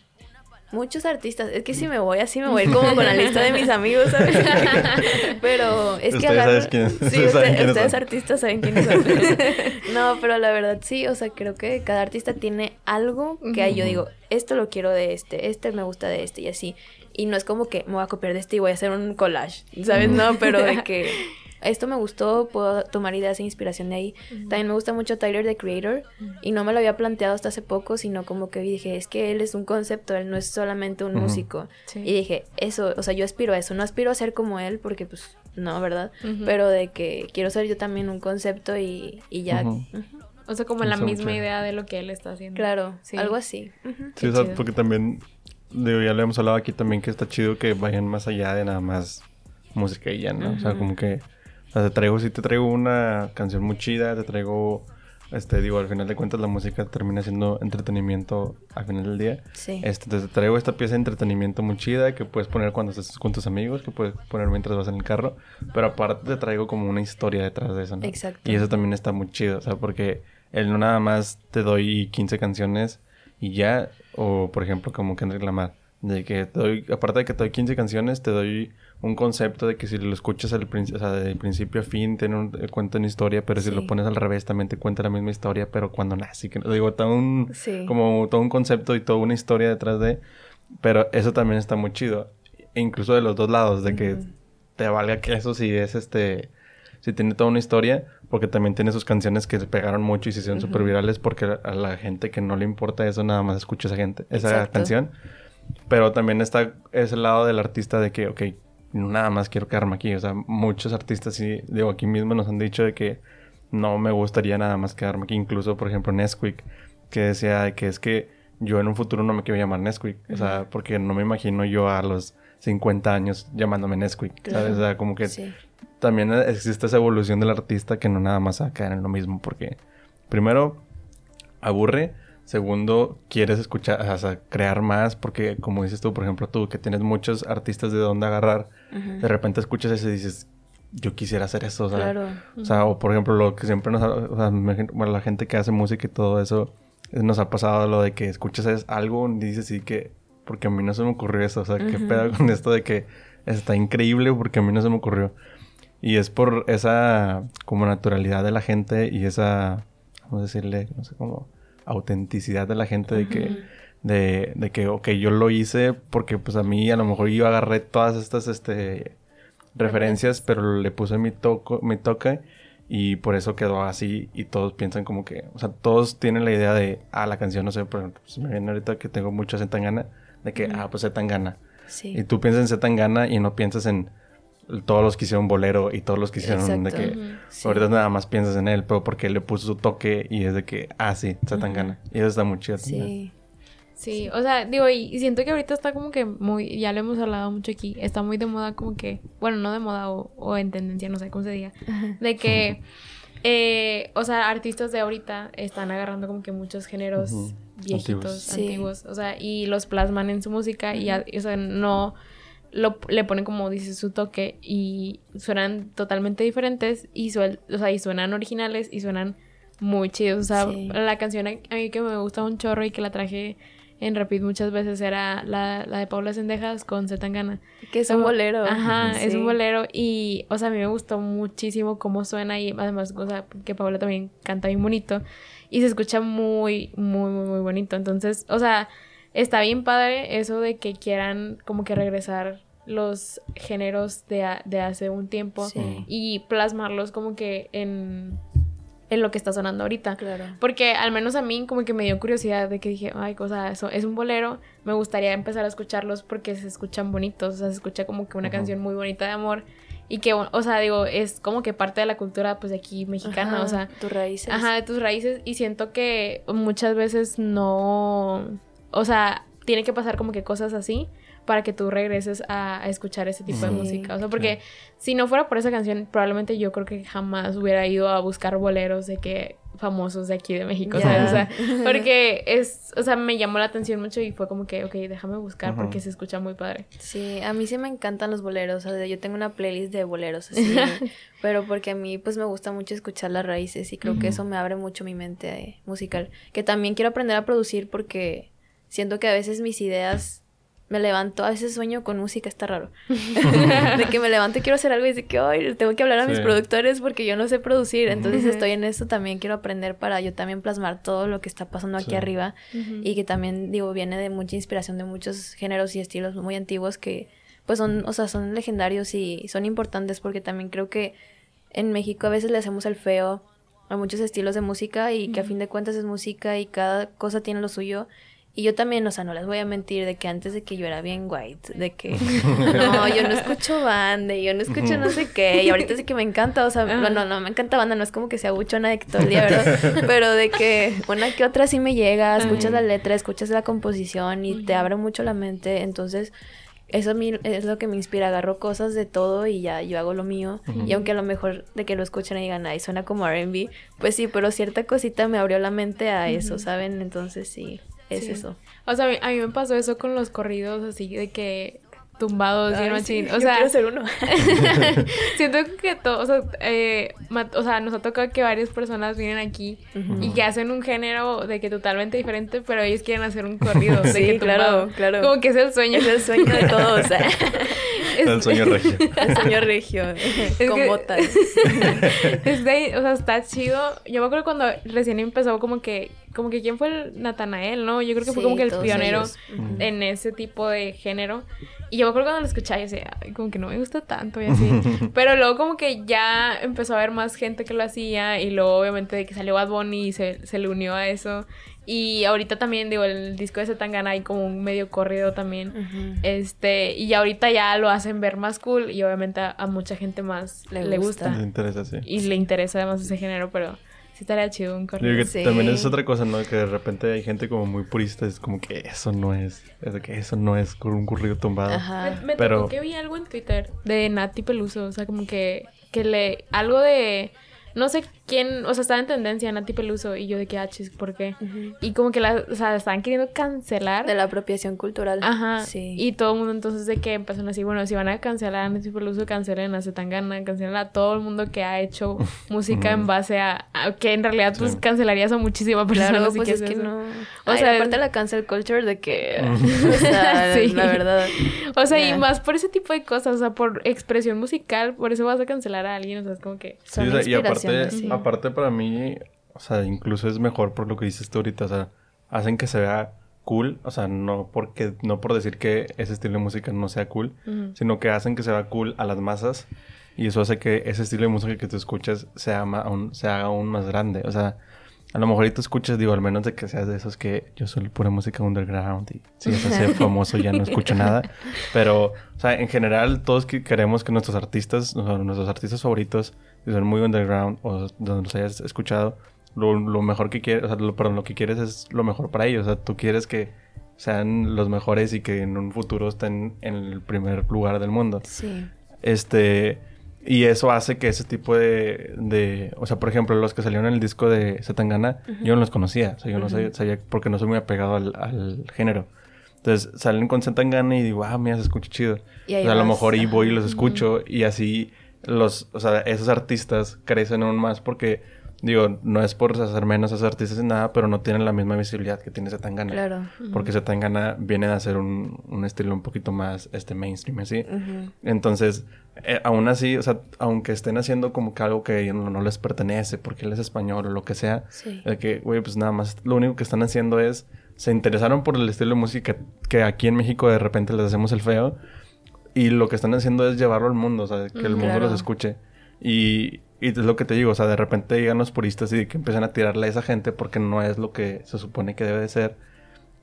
Muchos artistas. Es que si me voy así, me voy como con la lista de mis amigos, ¿sabes? pero es que Ustedes agarro... saben quiénes- Sí, ustedes saben usted- quiénes ustedes son. artistas saben quiénes son. no, pero la verdad sí, o sea, creo que cada artista tiene algo que ahí yo digo, esto lo quiero de este, este me gusta de este y así. Y no es como que me voy a copiar de este y voy a hacer un collage, ¿sabes? No, pero de que esto me gustó, puedo tomar ideas e inspiración de ahí. También me gusta mucho Tyler, the Creator, y no me lo había planteado hasta hace poco, sino como que dije, es que él es un concepto, él no es solamente un músico. Sí. Y dije, eso, o sea, yo aspiro a eso, no aspiro a ser como él, porque pues no, ¿verdad? Pero de que quiero ser yo también un concepto y, y ya. O sea, como la misma idea de lo que él está haciendo. Claro, Sí. algo así. Sí, o sea, porque también, digo, ya lo hemos hablado aquí también que está chido que vayan más allá de nada más música y ya, ¿no? O sea, como que, o sea, te traigo, si te traigo una canción muy chida, te traigo este, digo, al final de cuentas la música termina siendo entretenimiento al final del día. Sí. Este, te traigo esta pieza de entretenimiento muy chida que puedes poner cuando estás con tus amigos, que puedes poner mientras vas en el carro, pero aparte te traigo como una historia detrás de eso, ¿no? Exacto. Y eso también está muy chido, o sea, porque él no nada más te doy 15 canciones y ya, o por ejemplo como Kendrick Lamar, de que te doy, aparte de que te doy 15 canciones, te doy un concepto de que si lo escuchas al principio, o sea, de principio a fin, tiene un, cuenta una historia, pero si Sí. lo pones al revés también te cuenta la misma historia, pero cuando nace, que digo, todo un, Sí. como todo un concepto y toda una historia detrás de, pero eso también está muy chido, E incluso de los dos lados, de que te valga que eso sí es este, si tiene toda una historia, porque también tiene sus canciones que se pegaron mucho y se hicieron Ujú. súper virales, porque a la gente que no le importa eso nada más escucha esa gente, esa Exacto. canción. Pero también está ese lado del artista de que, ok, nada más quiero quedarme aquí. O sea, muchos artistas, sí, digo, aquí mismo nos han dicho de que no me gustaría nada más quedarme aquí. Incluso, por ejemplo, Nesquik, que decía de que es que yo en un futuro no me quiero llamar Nesquik. O sea, porque no me imagino yo a los 50 años llamándome Nesquik. ¿Sabes? O sea, como que Sí. también existe esa evolución del artista que no nada más va a caer en lo mismo. Porque, primero, aburre. Segundo, quieres escuchar, o sea, crear más. Porque, como dices tú, por ejemplo, tú que tienes muchos artistas de dónde agarrar, Ujú. de repente escuchas eso y dices, yo quisiera hacer eso. O sea, Claro. o sea, o por ejemplo, lo que siempre nos ha, o sea, bueno, la gente que hace música y todo eso, eh, nos ha pasado lo de que escuchas es- algo y dices sí que, porque a mí no se me ocurrió eso, o sea, qué Ujú. pedo con esto de que está increíble porque a mí no se me ocurrió. Y es por esa como naturalidad de la gente y esa, vamos a decirle, no sé cómo, autenticidad de la gente de que, de, de que, ok, yo lo hice porque pues a mí a lo mejor yo agarré todas estas, este, referencias, pero le puse mi, toco, mi toque y por eso quedó así y todos piensan como que, o sea, todos tienen la idea de, ah, la canción, no sé, por ejemplo, pues, me viene ahorita que tengo mucho Zetangana, de que, ah, pues Zetangana. Sí. Y tú piensas en Zetangana y no piensas en todos los que hicieron bolero y todos los que hicieron de que. Sí. ahorita nada más piensas en él, pero porque él le puso su toque y es de que, ah, sí, Zetangana. Y eso está muy chido. Sí. Sí, o sea, digo, y siento que ahorita está como que muy, ya lo hemos hablado mucho aquí, está muy de moda como que, bueno, no de moda o, o en tendencia, no sé cómo se diga, de que, eh, o sea, artistas de ahorita están agarrando como que muchos géneros Ujú. viejitos, Antiguos. Sí. antiguos, o sea, y los plasman en su música y, o sea, no, lo, le ponen como dice su toque y suenan totalmente diferentes y, suel- o sea, y suenan originales y suenan muy chidos. O sea, Sí. la canción a mí que me gusta un chorro y que la traje en Rapid muchas veces era la, la de Paula Sendejas con Zetangana. Que es un bolero. Ajá, es un bolero y, o sea, a mí me gustó muchísimo cómo suena y además, o sea, que Paula también canta bien bonito y se escucha muy, muy, muy, muy bonito. Entonces, o sea, está bien padre eso de que quieran como que regresar los géneros de, a- de hace un tiempo Sí. y plasmarlos como que en, en lo que está sonando ahorita. Claro. Porque al menos a mí como que me dio curiosidad de que dije, ay, o sea, eso es un bolero, me gustaría empezar a escucharlos porque se escuchan bonitos, o sea, se escucha como que una canción muy bonita de amor y que, o sea, digo, es como que parte de la cultura pues de aquí mexicana, Ajá, o sea, tus raíces. ajá, de tus raíces y siento que muchas veces no, o sea, tiene que pasar como que cosas así para que tú regreses a, a escuchar ese tipo de música, o sea, porque si no fuera por esa canción, probablemente yo creo que jamás hubiera ido a buscar boleros de que famosos de aquí de México. ¿sabes? O sea, porque es, o sea, me llamó la atención mucho y fue como que, ok, déjame buscar porque se escucha muy padre. Sí, a mí sí me encantan los boleros, o sea, yo tengo una playlist de boleros así, pero porque a mí pues me gusta mucho escuchar las raíces y creo que eso me abre mucho mi mente eh, musical, que también quiero aprender a producir porque siento que a veces mis ideas me levanto, a veces sueño con música, está raro, de que me levanto y quiero hacer algo y de que, ay, tengo que hablar a mis productores porque yo no sé producir, entonces estoy en eso, también quiero aprender para yo también plasmar todo lo que está pasando aquí Sí. arriba y que también digo viene de mucha inspiración de muchos géneros y estilos muy antiguos que pues son o sea son legendarios y son importantes porque también creo que en México a veces le hacemos el feo a muchos estilos de música y que a fin de cuentas es música y cada cosa tiene lo suyo y yo también, o sea, no les voy a mentir de que antes de que yo era bien white, de que no, yo no escucho banda, yo no escucho no sé qué, y ahorita sí que me encanta, o sea, Ajá. bueno, no me encanta banda, no es como que sea buchona de que todo el día, ¿verdad? Pero de que una que otra sí me llega, escuchas la letra, escuchas la composición y te abre mucho la mente, entonces eso a mí es lo que me inspira, agarro cosas de todo y ya yo hago lo mío. Y aunque a lo mejor de que lo escuchen y digan, ay, suena como RB, pues sí, pero cierta cosita me abrió la mente a eso, ¿saben? Entonces sí, es Sí. eso. O sea, a mí, a mí me pasó eso con los corridos así de que tumbados bien Ay, machín. sí, O yo sea, quiero ser uno. siento que todo, o sea, eh, o sea, nos ha tocado que varias personas vienen aquí y que hacen un género de que totalmente diferente, pero ellos quieren hacer un corrido de Sí, que claro, tumbado. claro. Como que es el sueño. Es el sueño de todos, o sea, Es- El sueño regio. el sueño regio, con que- botas. Es de- o sea, está chido. Yo me acuerdo cuando recién empezó como que, como que quién fue el Natanael, ¿no? Yo creo que fue como que el pionero ellos. En ese tipo de género. Y yo me acuerdo cuando lo escuchaba, yo decía, "Ay, como que no me gusta tanto y así. Pero luego como que ya empezó a haber más gente que lo hacía y luego obviamente de que salió Bad Bunny y se, se le unió a eso. Y ahorita también, digo, el disco de Zetangana hay como un medio corrido también. Este, y ahorita ya lo hacen ver más cool y obviamente a, a mucha gente más le, Le gusta. gusta. Les interesa, sí. Y le interesa además ese género, pero sí estaría chido un corrido. que Sí. también es otra cosa, ¿no? Que de repente hay gente como muy purista, es como que eso no es, es de que eso no es con un currido tumbado. Ajá. Me, me Pero- tocó que vi algo en Twitter de Nati Peluso, o sea, como que, que le... Algo de... No sé quién, o sea, estaba en tendencia Nati Peluso y yo de que, ah, chis, ¿por qué? Y como que la, o sea, estaban queriendo cancelar. De la apropiación cultural. Ajá. Sí. Y todo el mundo entonces de que empezaron así, bueno, si van a cancelar a Nati Peluso, cancelen a Zetangana, cancelen a todo el mundo que ha hecho música en base a, a que en realidad pues Sí. cancelarías a muchísimas personas. Claro, si pues es quieres que no. O sea, aparte la cancel culture de que, o sea, Sí. la verdad. O sea, y más por ese tipo de cosas, o sea, por expresión musical, por eso vas a cancelar a alguien, o sea, es como que... Sí, Son o sea, y aparte, inspiraciones, sí. Aparte para mí, o sea, incluso es mejor por lo que dices tú ahorita, o sea, hacen que se vea cool, o sea, no porque no por decir que ese estilo de música no sea cool, Ujú. sino que hacen que se vea cool a las masas y eso hace que ese estilo de música que tú escuchas se, ama aún, se haga aún más grande, o sea, a lo mejor ahorita escuchas, digo, al menos de que seas de esos que yo soy pura música underground y si es así famoso ya no escucho nada. Pero, o sea, en general todos que queremos que nuestros artistas, nuestros artistas favoritos, que son muy underground o donde los hayas escuchado, lo, lo mejor que quieres, o sea, lo, perdón, lo que quieres es lo mejor para ellos. O sea, tú quieres que sean los mejores y que en un futuro estén en el primer lugar del mundo. Sí. Este, y eso hace que ese tipo de, de, o sea, por ejemplo, los que salieron en el disco de Zetangana, yo no los conocía, o sea, yo no sabía, sabía- porque no soy muy apegado al, al género. Entonces, salen con Zetangana y digo, ah, mira, se escucha chido. Y ahí o sea, a lo mejor y voy y los escucho y así los, o sea, esos artistas crecen aún más porque, digo, no es por hacer menos a esos artistas ni nada, pero no tienen la misma visibilidad que tiene Zetangana. Claro. Porque Zetangana viene de hacer un, un estilo un poquito más, este, mainstream, así. Ujú. Entonces, eh, aún así, o sea, aunque estén haciendo como que algo que no, no les pertenece porque él es español o lo que sea, Sí. que, güey, pues nada más, lo único que están haciendo es, se interesaron por el estilo de música que aquí en México de repente les hacemos el feo y lo que están haciendo es llevarlo al mundo, o sea, que el mundo claro. los escuche. Y, y es lo que te digo, o sea, de repente llegan los puristas y que empiezan a tirarle a esa gente porque no es lo que se supone que debe de ser.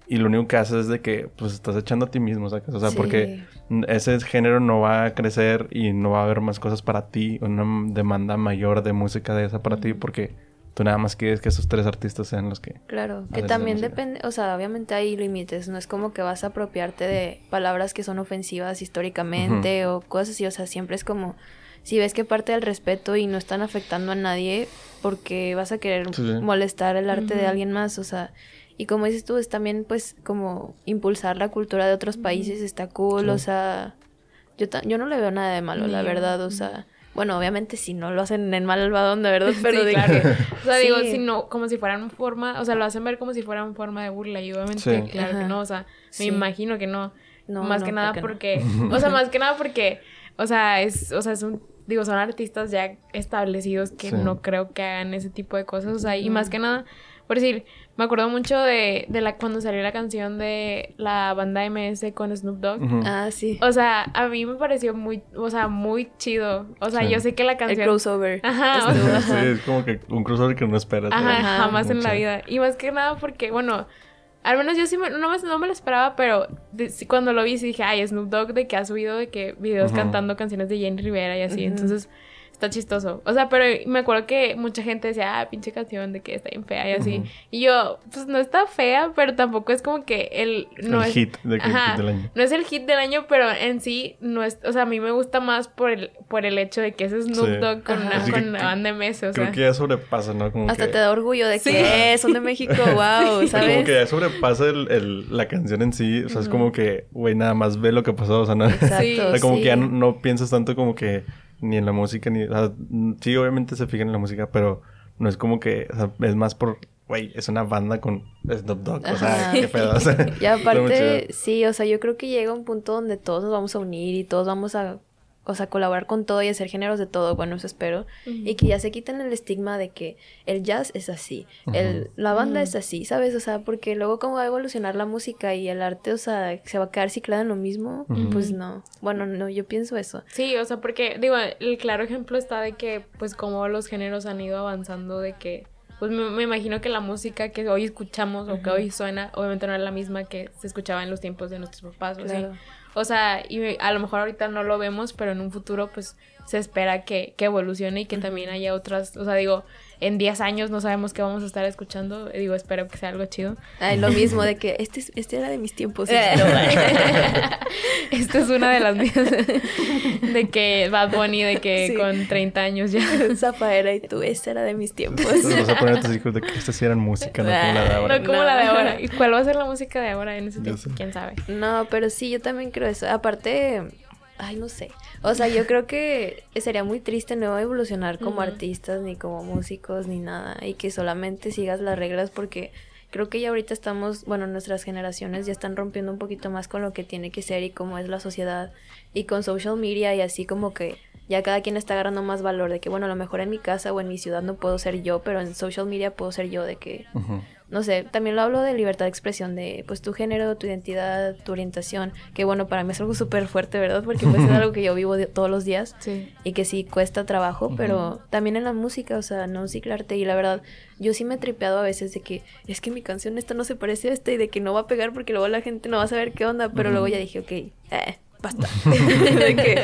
Y lo único que haces es de que, pues, estás echando a ti mismo. O sea, Sí. porque ese género no va a crecer y no va a haber más cosas para ti, una demanda mayor de música de esa para ti, porque tú nada más quieres que esos tres artistas sean los que... Claro, que también depende, o sea, obviamente hay límites, no es como que vas a apropiarte de palabras que son ofensivas históricamente o cosas así, o sea, siempre es como, si ves que parte del respeto y no están afectando a nadie, porque vas a querer Sí, sí. molestar el arte de alguien más, o sea, y como dices tú, es también pues como impulsar la cultura de otros países, está cool, Sí. o sea, yo, yo no le veo nada de malo, Ni la yo. verdad, o sea... Bueno, obviamente si no lo hacen en mal albadón, de verdad, pero Sí, de claro. que... O sea, digo, si no, como si fueran forma, o sea, lo hacen ver como si fueran forma de burla y obviamente, Sí. claro que no, o sea, Sí. me imagino que no. No, más no, que nada ¿por porque, o sea, más que nada porque, o sea, es, o sea, es un, digo, son artistas ya establecidos que Sí. no creo que hagan ese tipo de cosas, o sea, y más que nada, por decir, me acuerdo mucho de, de la, cuando salió la canción de la banda MS con Snoop Dogg. Ah, sí. O sea, a mí me pareció muy, o sea, muy chido. O sea, Sí. yo sé que la El canción... crossover. Ajá, sea, Sí, es como que un crossover que no esperas. Ajá, ¿verdad? Ajá. jamás en la vida. Y más que nada porque, bueno, al menos yo sí me, no, me, no me lo esperaba, pero de- sí, cuando lo vi sí dije, ay, Snoop Dogg de que ha subido de que videos cantando canciones de Jenny Rivera y así. Entonces, está chistoso. O sea, pero me acuerdo que mucha gente decía, ah, pinche canción de que está bien fea y así. Y yo, pues no está fea, pero tampoco es como que el... No el es, hit, de, que- Ajá. hit del año. No es el hit del año, pero en sí no es... O sea, a mí me gusta más por el, por el hecho de que es Snoop Sí. Dogg con, una- con que- la banda MS, o sea... Creo que ya sobrepasa, ¿no? Como Hasta que, te da orgullo de Sí. que "Eh, son de México, wow, Como ¿sabes? que ya sobrepasa el, el- la canción en sí. O sea, es como que, güey, nada más ve lo que pasó. O sea, no, Exacto, Sí. o sea, como sí. que ya no, no piensas tanto como que ni en la música ni... O sea, sí, obviamente se fijan en la música, pero no es como que... O sea, es más por... Güey, es una banda con Snoop Dogg. O sea, Ajá. qué pedo. O sea, Y aparte, sí, o sea, yo creo que llega un punto donde todos nos vamos a unir y todos vamos a, o sea, colaborar con todo y hacer géneros de todo, bueno, eso espero. Y que ya se quiten el estigma de que el jazz es así, el, la banda es así, ¿sabes? O sea, porque luego cómo va a evolucionar la música y el arte, o sea, se va a quedar ciclado en lo mismo, pues no. Bueno, no, yo pienso eso. Sí, o sea, porque, digo, el claro ejemplo está de que, pues, como los géneros han ido avanzando, de que, pues, me, me imagino que la música que hoy escuchamos o que hoy suena, obviamente no es la misma que se escuchaba en los tiempos de nuestros papás, o. Claro. O sea, y a lo mejor ahorita no lo vemos, pero en un futuro, pues, se espera que, que evolucione y que también haya otras, o sea, digo, en 10 años no sabemos qué vamos a estar escuchando, digo, espero que sea algo chido. Ay, lo mismo de que este, es- este era de mis tiempos. Eh. Esta es una de las mías. De que Bad Bunny, de que Sí. con 30 años ya. Zafaera y tú, este era de mis tiempos. Entonces vas a poner a tus hijos de que estas sí eran música, no como la de ahora. No como No. la de ahora. ¿Y cuál va a ser la música de ahora en ese tiempo? sé. ¿Quién sabe? No, pero sí, yo también creo eso. Aparte, ay, no sé. O sea, yo creo que sería muy triste no evolucionar como artistas, ni como músicos, ni nada. Y que solamente sigas las reglas porque creo que ya ahorita estamos, bueno, nuestras generaciones ya están rompiendo un poquito más con lo que tiene que ser y cómo es la sociedad. Y con social media y así como que ya cada quien está agarrando más valor de que, bueno, a lo mejor en mi casa o en mi ciudad no puedo ser yo, pero en social media puedo ser yo, de que. No sé, también lo hablo de libertad de expresión, de pues tu género, tu identidad, tu orientación, que bueno, para mí es algo súper fuerte, ¿verdad? Porque pues es algo que yo vivo de- todos los días Sí. y que sí cuesta trabajo, pero también en la música, o sea, no ciclarte y la verdad, yo sí me he tripeado a veces de que es que mi canción esta no se parece a esta y de que no va a pegar porque luego la gente no va a saber qué onda, pero luego ya dije, ok, eh, basta. de que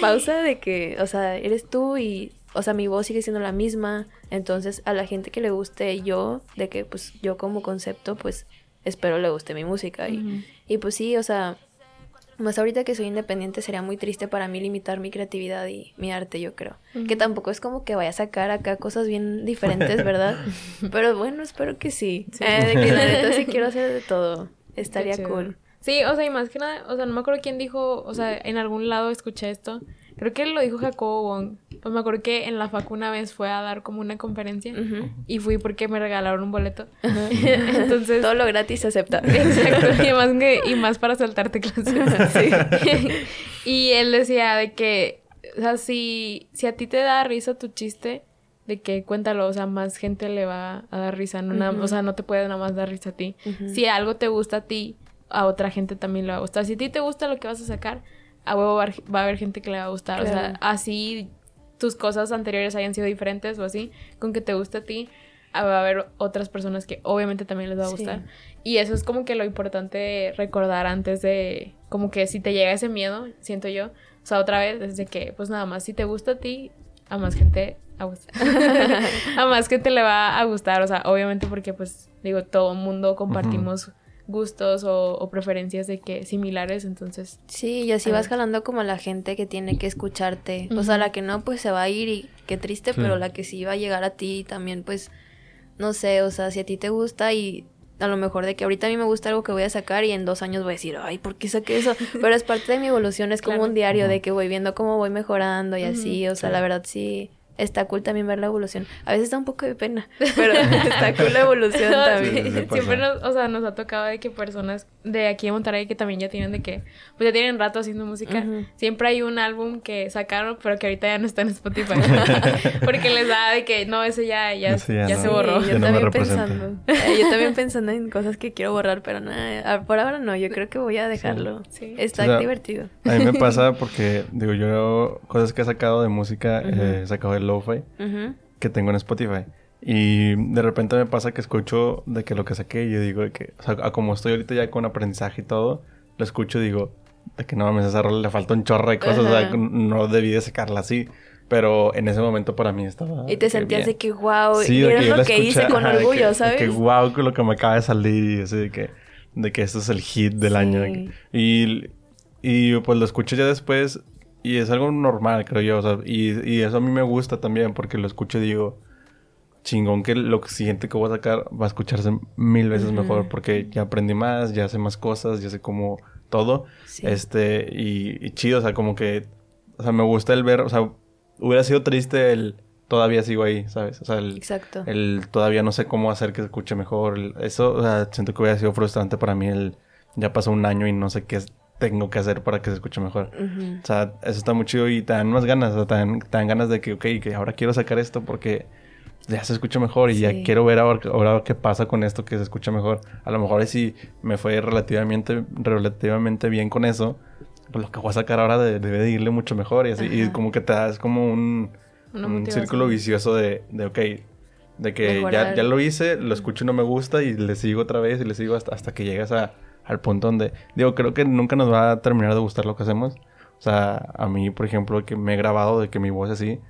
pausa de que, o sea, eres tú y o sea, mi voz sigue siendo la misma, entonces a la gente que le guste yo, de que pues yo como concepto, pues espero le guste mi música y, y pues sí, o sea, más ahorita que soy independiente sería muy triste para mí limitar mi creatividad y mi arte, yo creo. Que tampoco es como que vaya a sacar acá cosas bien diferentes, ¿verdad? Pero bueno, espero que sí. Sí. Eh, de que la neta sí quiero hacer de todo. Estaría cool. Sí, o sea, y más que nada, o sea, no me acuerdo quién dijo, o sea, en algún lado escuché esto. Creo que lo dijo Jacobo Wong. Pues me acuerdo que en la facu una vez fue a dar como una conferencia y fui porque me regalaron un boleto. Entonces, Todo lo gratis se acepta. Exacto, y más, que, y más para saltarte clases. y él decía de que, o sea, si, si a ti te da risa tu chiste, de que cuéntalo, o sea, más gente le va a dar risa, no nada- Ujú. o sea, no te puede nada más dar risa a ti. Si algo te gusta a ti, a otra gente también le va a gustar. Si a ti te gusta lo que vas a sacar, a huevo va a haber- gente que le va a gustar. O sea, Claro. así tus cosas anteriores hayan sido diferentes o así, con que te guste a ti, ah, va a haber otras personas que obviamente también les va a Sí. gustar. Y eso es como que lo importante recordar antes de, como que si te llega ese miedo, siento yo, o sea, otra vez, desde que, pues nada más, si te gusta a ti, a más gente, a, a más gente le va a gustar, o sea, obviamente porque, pues, digo, todo mundo compartimos gustos o, o preferencias de que similares, entonces, Sí, y así vas ver. jalando como a la gente que tiene que escucharte. O sea, la que no, pues se va a ir y qué triste, Sí. pero la que sí va a llegar a ti también, pues, no sé, o sea, si a ti te gusta y a lo mejor de que ahorita a mí me gusta algo que voy a sacar y en dos años voy a decir, ay, ¿por qué saqué eso? Pero es parte de mi evolución, es como Claro. un diario de que voy viendo cómo voy mejorando y así, o sea, Sí. la verdad sí. Está cool también ver la evolución. A veces da un poco de pena, pero está cool la evolución también. sí. Siempre nos, o sea, nos ha tocado de que personas de aquí de Monterrey que también ya tienen de que, pues ya tienen rato haciendo música. Siempre hay un álbum que sacaron, pero que ahorita ya no está en Spotify. Porque les da de que no, ese ya, ya, Ese ya ya no. se borró. Sí, yo también pensando. eh, yo también pensando en cosas que quiero borrar, pero nada, por ahora no, yo creo que voy a dejarlo. Sí. Está O sea, divertido. A mí me pasa porque, digo, yo cosas que he sacado de música, eh, he sacado de lo-fi Ujú. que tengo en Spotify. Y de repente me pasa que escucho de que lo que saqué y yo digo de que, o sea, como estoy ahorita ya con aprendizaje y todo, lo escucho y digo, de que no mames, a esa rola le falta un chorro de cosas, o sea, no debí de sacarla así. Pero en ese momento para mí estaba. Y te sentías bien. de que wow, Sí, y de era lo que hice con ajá, de orgullo, que- de ¿sabes? que wow, con lo que me acaba de salir y así de que, de que esto es el hit del Sí. año. de y, y pues lo escuché ya después y es algo normal, creo yo. O sea, y, y eso a mí me gusta también porque lo escucho y digo, chingón que lo siguiente que voy a sacar va a escucharse mil veces mejor porque ya aprendí más, ya sé más cosas, ya sé cómo todo. Sí. Este, y, y chido, o sea, como que, o sea, me gusta el ver, o sea, hubiera sido triste el todavía sigo ahí, ¿sabes? O sea, el, Exacto. el todavía no sé cómo hacer que se escuche mejor. el- eso, o sea, siento que hubiera sido frustrante para mí el ya pasó un año y no sé qué es- tengo que hacer para que se escuche mejor. Ujú. O sea, eso está muy chido y te dan más ganas, o sea, te dan, te dan ganas de que, ok, que ahora quiero sacar esto porque ya se escucha mejor y ya Sí. quiero ver ahora, ahora qué pasa con esto que se escucha mejor. A lo mejor si me fue relativamente, relativamente bien con eso, pues lo que voy a sacar ahora de- debe de irle mucho mejor y así. Y Ajá. como que te das como un, un círculo vicioso de, de ok, de que ya, ya lo hice, lo escucho y no me gusta y le sigo otra vez y le sigo hasta, hasta que llegas a, al punto donde, digo, creo que nunca nos va a terminar de gustar lo que hacemos. O sea, a mí, por ejemplo, que me he grabado de que mi voz es así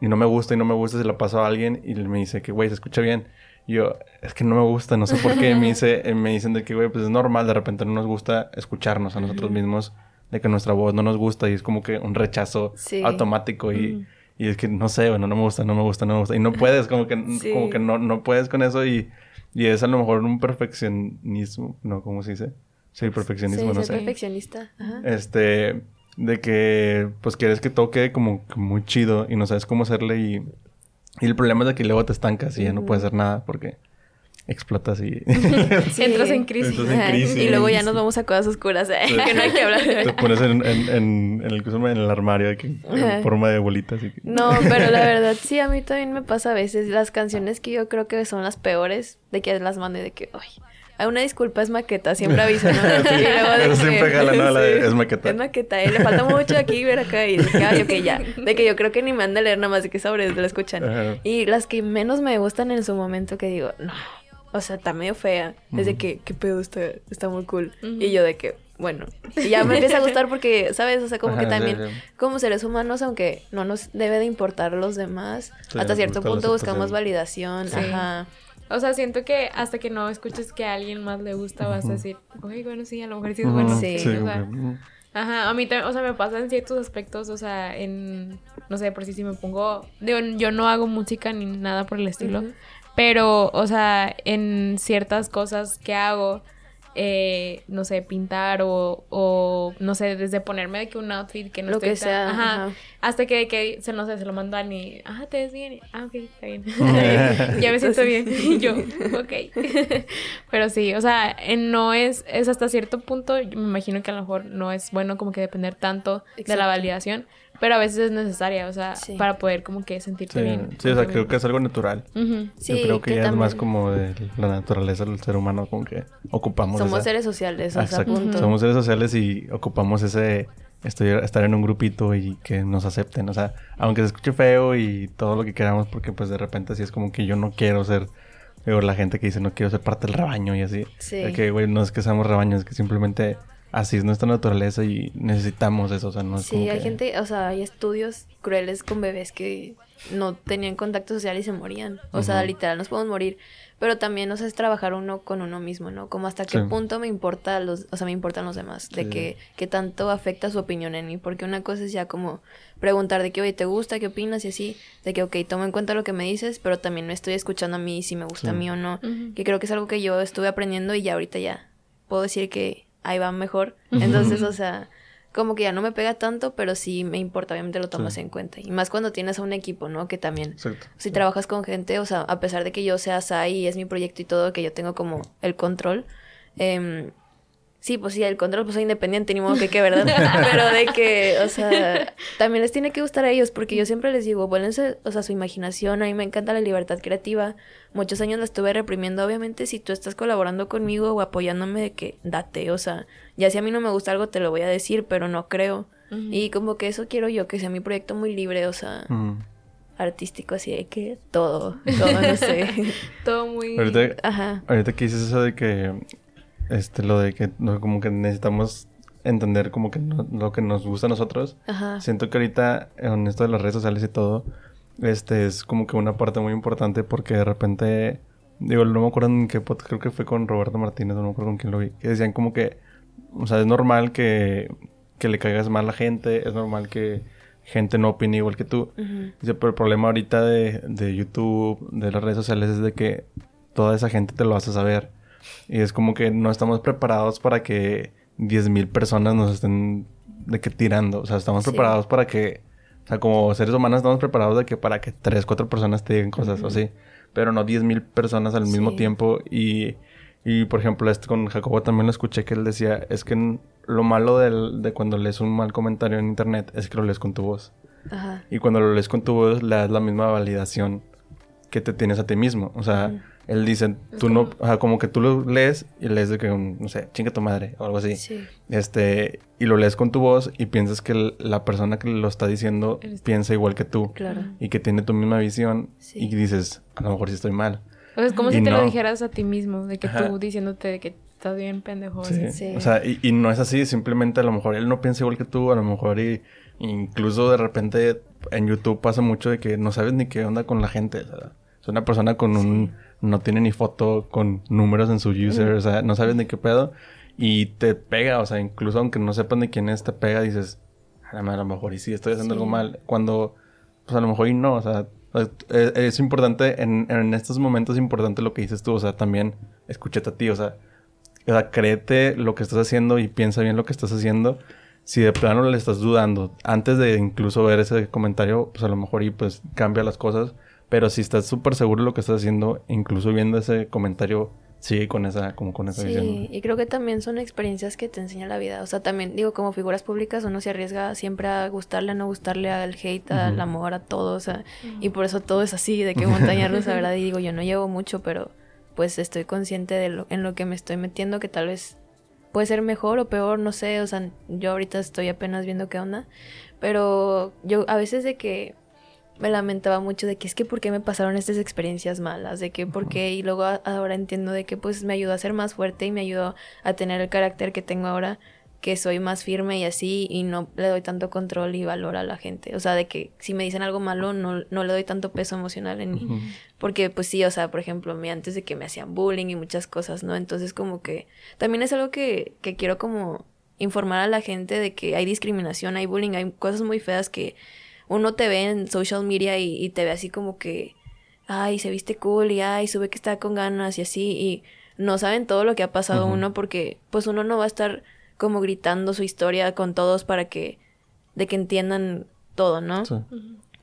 y no me gusta y no me gusta, se la paso a alguien y me dice que, güey, se escucha bien. Y yo, es que no me gusta, no sé por qué. me, dice, me dicen de que, güey, pues es normal, de repente no nos gusta escucharnos a nosotros mismos, de que nuestra voz no nos gusta y es como que un rechazo Sí. automático y, y es que no sé, bueno, no me gusta, no me gusta, no me gusta. Y no puedes, como que, Sí. como que no, no puedes con eso y, y es a lo mejor un perfeccionismo, ¿no? ¿Cómo se dice? Sí, perfeccionismo, Sí, no ser sé. perfeccionista. Ajá. Este, de que pues quieres que todo quede como muy chido y no sabes cómo hacerle y, y el problema es de que luego te estancas y ya no puedes hacer nada porque explotas y Sí. Entras en crisis. Entras en crisis. Y luego ya nos vamos a cosas oscuras, ¿eh? que no hay que hablar. te pones en, en, en, en el, en el armario en forma de bolitas y que- No, pero la verdad sí, a mí también me pasa a veces. Las canciones que yo creo que son las peores, de que las mando y de que, ay, hay una disculpa, es maqueta, siempre aviso, ¿no? Sí, eso siempre jala, ¿no? La de, sí, "Es maqueta". Es maqueta, eh, le falta mucho aquí, ver acá. Y de que, ay, ok, ya. De que yo creo que ni me han de leer nada más de que sobre lo escuchan. Ajá. Y las que menos me gustan en su momento que digo, no, o sea, está medio fea. Es de que, qué pedo, está, está muy cool. Y yo de que, bueno. Y ya me empieza a gustar porque, ¿sabes? O sea, como que Ajá, también, sí. como seres humanos, aunque no nos debe de importar los demás, Sí, hasta cierto punto buscamos validación. Sí. Ajá. O sea, siento que hasta que no escuches que a alguien más le gusta, vas a decir, oye, bueno, sí, a lo mejor sí es bueno. Sí. O sea, Ajá, a mí también, o sea, me pasa en ciertos aspectos, o sea, en, no sé, por si si me pongo, digo, yo no hago música ni nada por el estilo, pero, o sea, en ciertas cosas que hago, eh, no sé, pintar o, o, no sé, desde ponerme de que un outfit que no Lo estoy que tan- sea, ajá, ajá. hasta que, que se, no sé, se lo mando a alguien y, ah, te ves bien, ah, ok, está bien, ya me siento bien, y yo, ok, pero sí, o sea, no es, es hasta cierto punto, yo me imagino que a lo mejor no es bueno como que depender tanto de la validación, pero a veces es necesaria, o sea, Sí. para poder como que sentirte Sí, bien. sí, o sea, creo que es algo natural. Ujú. Sí, Yo creo que, que ya es más también- como de la naturaleza del ser humano, como que ocupamos Somos esa- seres sociales, o sea, Exacto. punto. Somos seres sociales y ocupamos ese estoy- estar en un grupito y que nos acepten. O sea, aunque se escuche feo y todo lo que queramos, porque pues de repente así es como que yo no quiero ser, digo, la gente que dice no quiero ser parte del rebaño y así. Sí. De que, güey, no es que seamos rebaños, es que simplemente así es nuestra naturaleza y necesitamos eso. O sea, no es como Sí, hay que- gente, o sea, hay estudios crueles con bebés que no tenían contacto social y se morían. O sea, literal, nos podemos morir. Pero también, o sea, es trabajar uno con uno mismo, ¿no? Como hasta qué Sí. punto me importa los, o sea, me importan los demás, de Sí. que, que tanto afecta su opinión en mí, porque una cosa es ya como preguntar de que, oye, ¿te gusta? ¿Qué opinas? Y así, de que, ok, tomo en cuenta lo que me dices, pero también me estoy escuchando a mí si me gusta Sí. a mí o no, que creo que es algo que yo estuve aprendiendo y ya ahorita ya puedo decir que ahí va mejor. Entonces, o sea, como que ya no me pega tanto, pero sí me importa, obviamente lo tomas Sí. en cuenta. Y más cuando tienes a un equipo, ¿no? Que también, Exacto. si trabajas con gente, o sea, a pesar de que yo sea SAI y es mi proyecto y todo, que yo tengo como el control, em, sí, pues sí, el control pues soy independiente, ni modo que qué, ¿verdad? Pero de que, o sea, también les tiene que gustar a ellos, porque yo siempre les digo, vuélense, o sea, su imaginación, a mí me encanta la libertad creativa, muchos años la estuve reprimiendo, obviamente, si tú estás colaborando conmigo o apoyándome de que date, o sea, ya si a mí no me gusta algo te lo voy a decir, pero no creo. Y como que eso quiero yo, que sea mi proyecto muy libre, o sea, artístico, así de que todo, todo, no sé. Todo muy... Ahorita, Ajá. ahorita que dices eso de que, este, lo de que no, como que necesitamos entender como que no- lo que nos gusta a nosotros. Ajá. Siento que ahorita en esto de las redes sociales y todo, este es como que una parte muy importante porque de repente, digo, no me acuerdo en qué podcast, creo que fue con Roberto Martínez, no me acuerdo con quién lo vi, que decían como que, o sea, es normal que, que le caigas mal a la gente, es normal que gente no opine igual que tú. Dice, pero el problema ahorita de, de YouTube, de las redes sociales, es de que toda esa gente te lo hace saber. Y es como que no estamos preparados para que 10.000 personas nos estén de que tirando. O sea, estamos Sí. preparados para que... O sea, como seres humanos estamos preparados de que para que 3, 4 personas te digan cosas o así. Pero no 10.000 personas al mismo tiempo. Y, y, por ejemplo, este con Jacobo también lo escuché que él decía... Es que lo malo del- de cuando lees un mal comentario en internet es que lo lees con tu voz. Ajá. Y cuando lo lees con tu voz, le das la misma validación que te tienes a ti mismo. O sea. Él dice, tú no, como- o sea, como que tú lo lees y lees de que, no sé, chinga tu madre o algo así. Sí. Este, y lo lees con tu voz y piensas que la persona que lo está diciendo Eres piensa igual que tú Claro. y que tiene tu misma visión Sí. y dices, a lo mejor sí estoy mal. O sea, es como Y si te no. lo dijeras a ti mismo, de que Ajá. tú diciéndote de que estás bien pendejo. Sí. Sí. O sea, y, y no es así, simplemente a lo mejor él no piensa igual que tú, a lo mejor y incluso de repente en YouTube pasa mucho de que no sabes ni qué onda con la gente. O sea, es una persona con un... no tiene ni foto con números en su user, o sea, no sabes ni qué pedo y te pega, o sea, incluso aunque no sepas ni quién es, te pega dices, a lo mejor y sí estoy haciendo Sí. algo mal, cuando pues a lo mejor y no, o sea, es, es importante, en, en estos momentos es importante lo que dices tú, o sea, también escúchate a ti, o sea, o sea, créete lo que estás haciendo y piensa bien lo que estás haciendo. Si de plano le estás dudando, antes de incluso ver ese comentario, pues a lo mejor y pues cambia las cosas. Pero si estás súper seguro de lo que estás haciendo, incluso viendo ese comentario, sigue con esa, como con esa visión. Sí, y creo que también son experiencias que te enseña la vida. O sea, también digo, como figuras públicas uno se arriesga siempre a gustarle, a no gustarle, al hate, al Ujú. amor, a todo. O sea, y por eso todo es así, de que montaña rusa, ¿verdad? Y digo, yo no llevo mucho, pero pues estoy consciente de lo en lo que me estoy metiendo, que tal vez puede ser mejor o peor, no sé. O sea, yo ahorita estoy apenas viendo qué onda. Pero yo a veces de que me lamentaba mucho de que es que por qué me pasaron estas experiencias malas, de que por qué, y luego a- ahora entiendo de que pues me ayudó a ser más fuerte y me ayudó a tener el carácter que tengo ahora, que soy más firme y así, y no le doy tanto control y valor a la gente. O sea, de que si me dicen algo malo, no, no le doy tanto peso emocional en mí. Porque pues sí, o sea, por ejemplo, me antes de que me hacían bullying y muchas cosas, ¿no? Entonces como que también es algo que, que quiero como informar a la gente de que hay discriminación, hay bullying, hay cosas muy feas que uno te ve en social media y, y te ve así como que, ay, se viste cool y ay, sube que está con ganas y así y no saben todo lo que ha pasado uno porque pues uno no va a estar como gritando su historia con todos para que, de que entiendan todo, ¿no? Sí.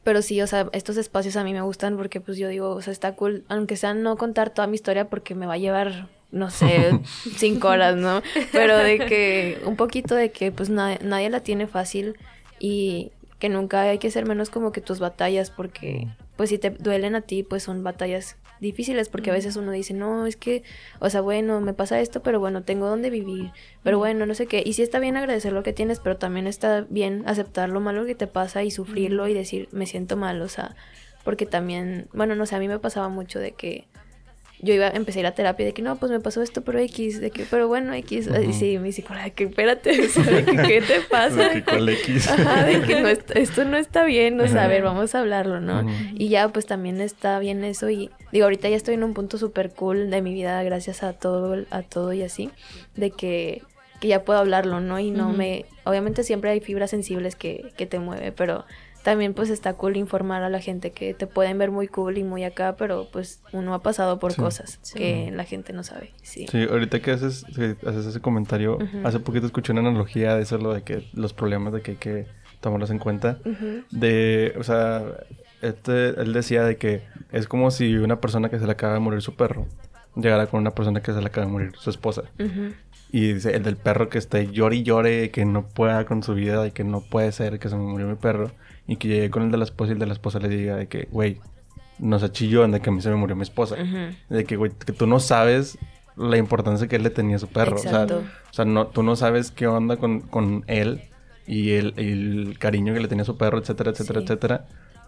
Pero sí, o sea, estos espacios a mí me gustan porque pues yo digo, o sea, está cool, aunque sea no contar toda mi historia porque me va a llevar, no sé, cinco horas, ¿no? Pero de que un poquito de que pues na- nadie la tiene fácil y que nunca hay que ser menos como que tus batallas porque pues si te duelen a ti pues son batallas difíciles porque a veces uno dice, no, es que, o sea, bueno, me pasa esto, pero bueno, tengo donde vivir, pero bueno, no sé qué. Y sí está bien agradecer lo que tienes, pero también está bien aceptar lo malo que te pasa y sufrirlo y decir, me siento mal, o sea, porque también, bueno, no sé, a mí me pasaba mucho de que yo iba, empecé a ir a terapia de que no, pues me pasó esto, pero X, de que, pero bueno, X, y Ujú. sí, mi psicóloga, que espérate, o sea, de que, ¿qué te pasa? De que cuál X. Ajá, de que no esto no está bien, o sea, a ver, vamos a hablarlo, ¿no? Y ya, pues también está bien eso y digo, ahorita ya estoy en un punto súper cool de mi vida gracias a todo, a todo y así, de que, que ya puedo hablarlo, ¿no? Y no me, obviamente siempre hay fibras sensibles que, que te mueve, pero también pues está cool informar a la gente que te pueden ver muy cool y muy acá, pero pues uno ha pasado por Sí. cosas Sí. que la gente no sabe, sí. Sí, ahorita que haces, que haces ese comentario, hace poquito escuché una analogía de eso, lo de que los problemas de que hay que tomarlos en cuenta. De, o sea, este, él decía de que es como si una persona que se le acaba de morir su perro llegara con una persona que se le acaba de morir su esposa. Y dice, el del perro que esté llore y llore, que no pueda con su vida, y que no puede ser que se me murió mi perro. Y que llegue con el de la esposa y el de la esposa le diga de que, güey, no se chilló de que a mí se me murió mi esposa. Ujú. De que, güey, que tú no sabes la importancia que él le tenía a su perro. O sea, Exacto. o sea, no, tú no sabes qué onda con, con él y el, el cariño que le tenía a su perro, etcétera, etcétera, Sí. etcétera.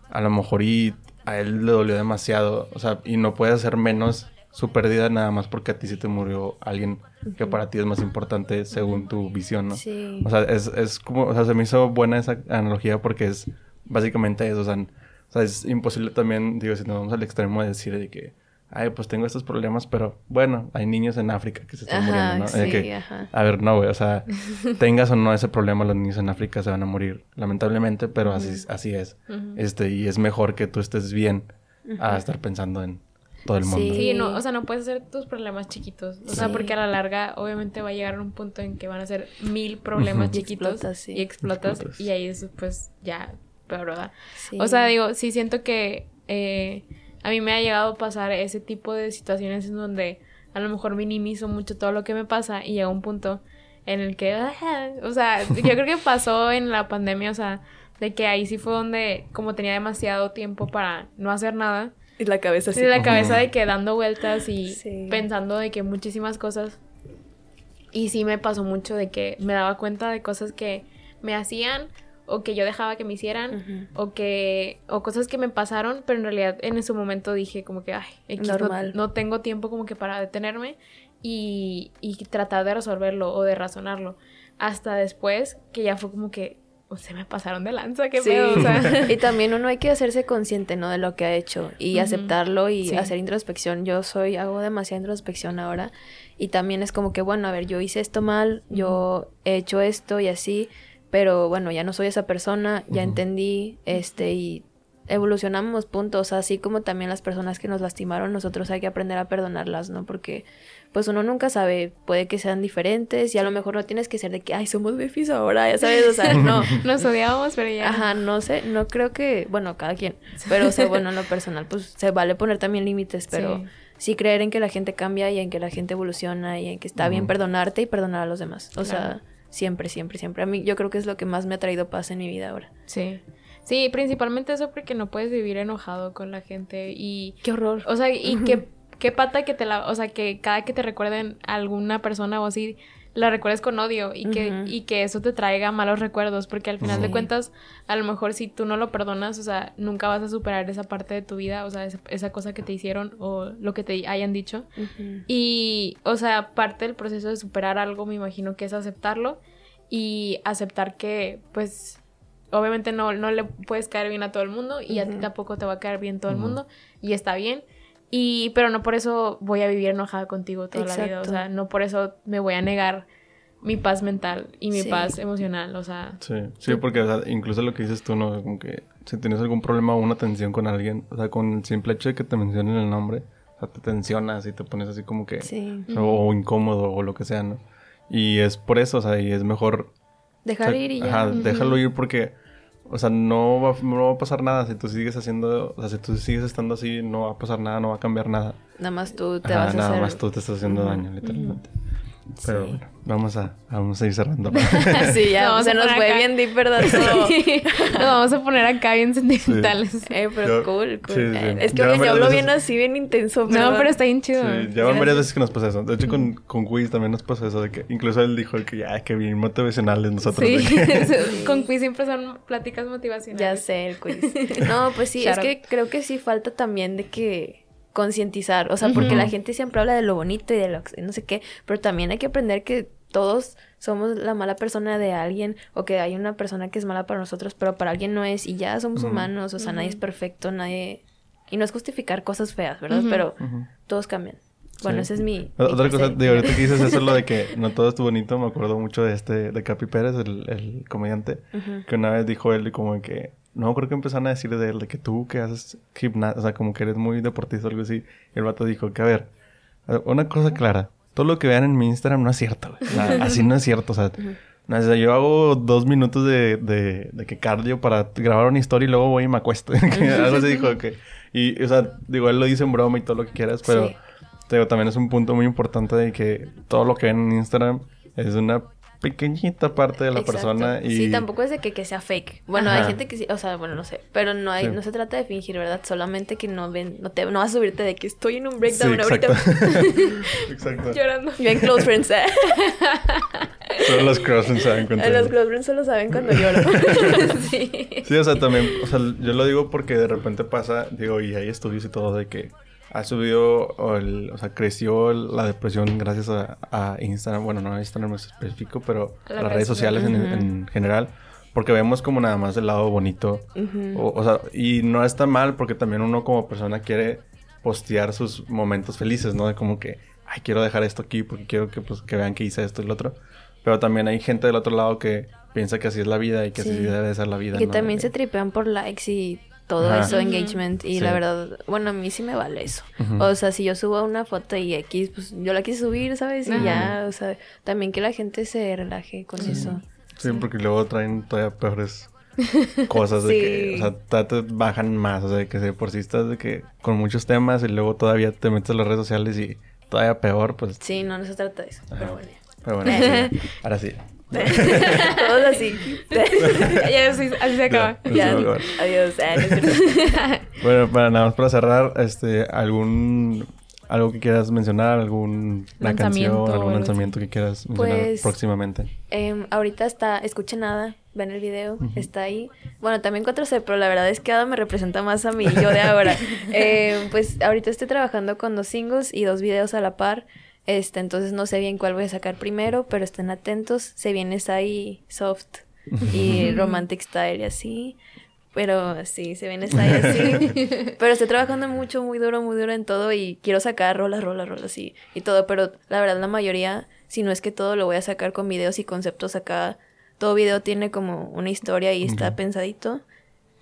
A lo mejor y a él le dolió demasiado. O sea, y no puede hacer menos su pérdida nada más porque a ti sí te murió alguien que para ti es más importante según tu visión, ¿no? Sí. O sea, es, es como, o sea, se me hizo buena esa analogía porque es básicamente eso, o sea, o sea, es imposible también, digo, si nos vamos al extremo de decir de que, ay, pues tengo estos problemas, pero bueno, hay niños en África que se están Ajá, muriendo, ¿no? Sí, que, ajá. a ver, no, güey, o sea, tengas o no ese problema, los niños en África se van a morir, lamentablemente, pero así, así es. Este, y es mejor que tú estés bien a estar pensando en todo el mundo. Sí. Sí, no, o sea, no puedes hacer tus problemas chiquitos. O sea, Sí. porque a la larga, obviamente, va a llegar a un punto en que van a ser mil problemas Ujú. Y chiquitos. explotas, sí. Y explotas. Explotas. Y ahí es, pues, ya peor, ¿verdad? Sí. O sea, digo, sí siento que eh, a mí me ha llegado a pasar ese tipo de situaciones en donde a lo mejor minimizo mucho todo lo que me pasa y llega un punto en el que, ah, o sea, yo creo que pasó en la pandemia, o sea, de que ahí sí fue donde como tenía demasiado tiempo para no hacer nada, Y la cabeza así. de la cabeza de que dando vueltas y Sí. pensando de que muchísimas cosas. Y sí me pasó mucho de que me daba cuenta de cosas que me hacían o que yo dejaba que me hicieran Ujú. o que o cosas que me pasaron, pero en realidad en ese momento dije como que ay, X, no- Normal. No, tengo tiempo como que para detenerme y, y tratar de resolverlo o de razonarlo. Hasta después que ya fue como que se me pasaron de lanza, qué Sí. pedo, o sea. y también uno hay que hacerse consciente, ¿no? De lo que ha hecho y Ujú. aceptarlo y Sí. hacer introspección. Yo soy, hago demasiada introspección ahora y también es como que, bueno, a ver, yo hice esto mal, yo he hecho esto y así, pero bueno, ya no soy esa persona, ya entendí, este, y evolucionamos, puntos, así como también las personas que nos lastimaron, nosotros hay que aprender a perdonarlas, ¿no? Porque pues uno nunca sabe, puede que sean diferentes y a lo mejor no tienes que ser de que, ay, somos befis ahora, ya sabes, o sea, no. Nos odiábamos, pero ya. Ajá, no sé, no creo que, bueno, cada quien, pero o sea, bueno, en lo personal, pues se vale poner también límites, pero Sí. sí. creer en que la gente cambia y en que la gente evoluciona y en que está bien perdonarte y perdonar a los demás. O Claro. sea, siempre, siempre, siempre. A mí yo creo que es lo que más me ha traído paz en mi vida ahora. Sí. Sí, principalmente eso porque no puedes vivir enojado con la gente y... Qué horror. O sea, y qué, qué pata que te la... O sea, que cada que te recuerden a alguna persona o así, la recuerdes con odio y que, y que eso te traiga malos recuerdos porque al final de cuentas, a lo mejor si tú no lo perdonas, o sea, nunca vas a superar esa parte de tu vida, o sea, esa, esa cosa que te hicieron o lo que te hayan dicho. Y, o sea, parte del proceso de superar algo, me imagino que es aceptarlo y aceptar que, pues, obviamente no, no le puedes caer bien a todo el mundo y a ti tampoco te va a caer bien todo el mundo y está bien. Y, pero no por eso voy a vivir enojada contigo toda la vida, o sea, no por eso me voy a negar mi paz mental y mi Sí. paz emocional, o sea, Sí, sí, porque o sea, incluso lo que dices tú, ¿no? Como que si tienes algún problema o una tensión con alguien, o sea, con el simple hecho de que te mencionen el nombre, o sea, te tensionas y te pones así como que... Sí. o, incómodo o lo que sea, ¿no? Y es por eso, o sea, y es mejor... Dejar o sea, ir y ya. Ajá, Ujú. déjalo ir porque, o sea, no va, no va a pasar nada si tú sigues haciendo, o sea, si tú sigues estando así, no va a pasar nada, no va a cambiar nada. Nada más tú te Ajá, vas a nada hacer... más tú te estás haciendo daño, literalmente. Pero Sí. bueno, vamos a, vamos a ir cerrando. sí, ya, se a nos poner fue acá. bien deep, ¿verdad? Todo. nos vamos a poner acá bien sentimentales. Eh, pero Yo- cool, cool. sí, sí. Es que Ya oye, yo hablo veces- bien así, bien intenso. No, pero está bien chido. Sí, ya van varias veces que nos pasa eso. De hecho, con, con Quiz también nos pasó eso de que incluso él dijo que ya, que bien motivacionales nosotros. Sí, que- con quiz siempre son pláticas motivacionales. Ya sé, el quiz. No, pues sí, es que creo que sí falta también de que concientizar, o sea, porque la gente siempre habla de lo bonito y de lo no sé qué, pero también hay que aprender que todos somos la mala persona de alguien o que hay una persona que es mala para nosotros, pero para alguien no es y ya somos humanos, o sea, nadie es perfecto, nadie y no es justificar cosas feas, ¿verdad? Pero todos cambian. Bueno, Sí. ese es mi, O- mi Otra cosa, digo, ahorita que dices eso, lo de que no todo estuvo bonito, me acuerdo mucho de este, de Capi Pérez, el, el comediante, que una vez dijo él como que, no, creo que empezaron a decir de él, de que tú que haces gimnasia, o sea, como que eres muy deportista o algo así, y el vato dijo que, a ver, una cosa clara, todo lo que vean en mi Instagram no es cierto, güey. Así no es cierto, o sea, no, o sea, yo hago dos minutos de, de, de que cardio para grabar una historia y luego voy y me acuesto. Algo así dijo que... Y, o sea, digo, él lo dice en broma y todo lo que quieras, pero... Sí. te digo, también es un punto muy importante de que todo lo que ven en Instagram es una pequeñita parte de la Exacto. persona y... Sí, tampoco es de que, que sea fake. Bueno, hay gente que sí, o sea, bueno, no sé, pero no hay, Sí. no se trata de fingir, ¿verdad? Solamente que no ven, no te, no vas a subirte de que estoy en un Sí, breakdown exacto. ahorita. exacto. Llorando. Bien close friends, ¿eh? Solo los crossings se dan cuenta. de Los close friends solo saben cuando lloro. sí. Sí, o sea, también, o sea, yo lo digo porque de repente pasa, digo, y hay estudios y todo de que ha subido, o, el- o sea, creció la depresión gracias a, a Instagram. Bueno, no a Instagram en específico, pero A a las redes sociales en, sociales. en general. Porque vemos como nada más el lado bonito. Ujú. o, o sea, y no está mal porque también uno como persona quiere postear sus momentos felices, ¿no? De como que, ay, quiero dejar esto aquí porque quiero que, pues, que vean que hice esto y lo otro. Pero también hay gente del otro lado que piensa que así es la vida y que Sí. así debe de ser la vida. Y que ¿no? también De se tripean por likes y todo Ajá. eso, engagement. Y Sí. la verdad, bueno, a mí sí me vale eso. O sea, si yo subo una foto y X, pues yo la quise subir, ¿sabes? Y ya, o sea, también que la gente se relaje con eso. Sí, porque luego traen todavía peores cosas de que, Sí. o sea, te bajan más, o sea, de que de por sí estás de que con muchos temas y luego todavía te metes a las redes sociales y todavía peor, pues. Sí, no, no se trata de eso. Ajá. Pero bueno. Pero bueno, sí, ahora sí. Todos así. ya así, así se acaba. Ya. ya, adiós. Ah. Bueno, para nada más para cerrar, este, algún algo que quieras mencionar, algún una Lanzamiento canción, algún lanzamiento que quieras mencionar Pues- próximamente. Em, ahorita está, escuchen nada, ven el video, está ahí. Bueno, también 4C, pero la verdad es que Ada me representa más a mí, yo de ahora. Em, pues ahorita estoy trabajando con dos singles y dos videos a la par. Este, entonces no sé bien cuál voy a sacar primero, pero estén atentos. Se viene Sai Soft y Romantic Style y así. Pero sí, se viene Sai así. pero estoy trabajando mucho, muy duro, muy duro en todo y quiero sacar rolas, rolas, rolas y, y todo. Pero la verdad, la mayoría, si no es que todo, lo voy a sacar con videos y conceptos acá. Todo video tiene como una historia y está pensadito.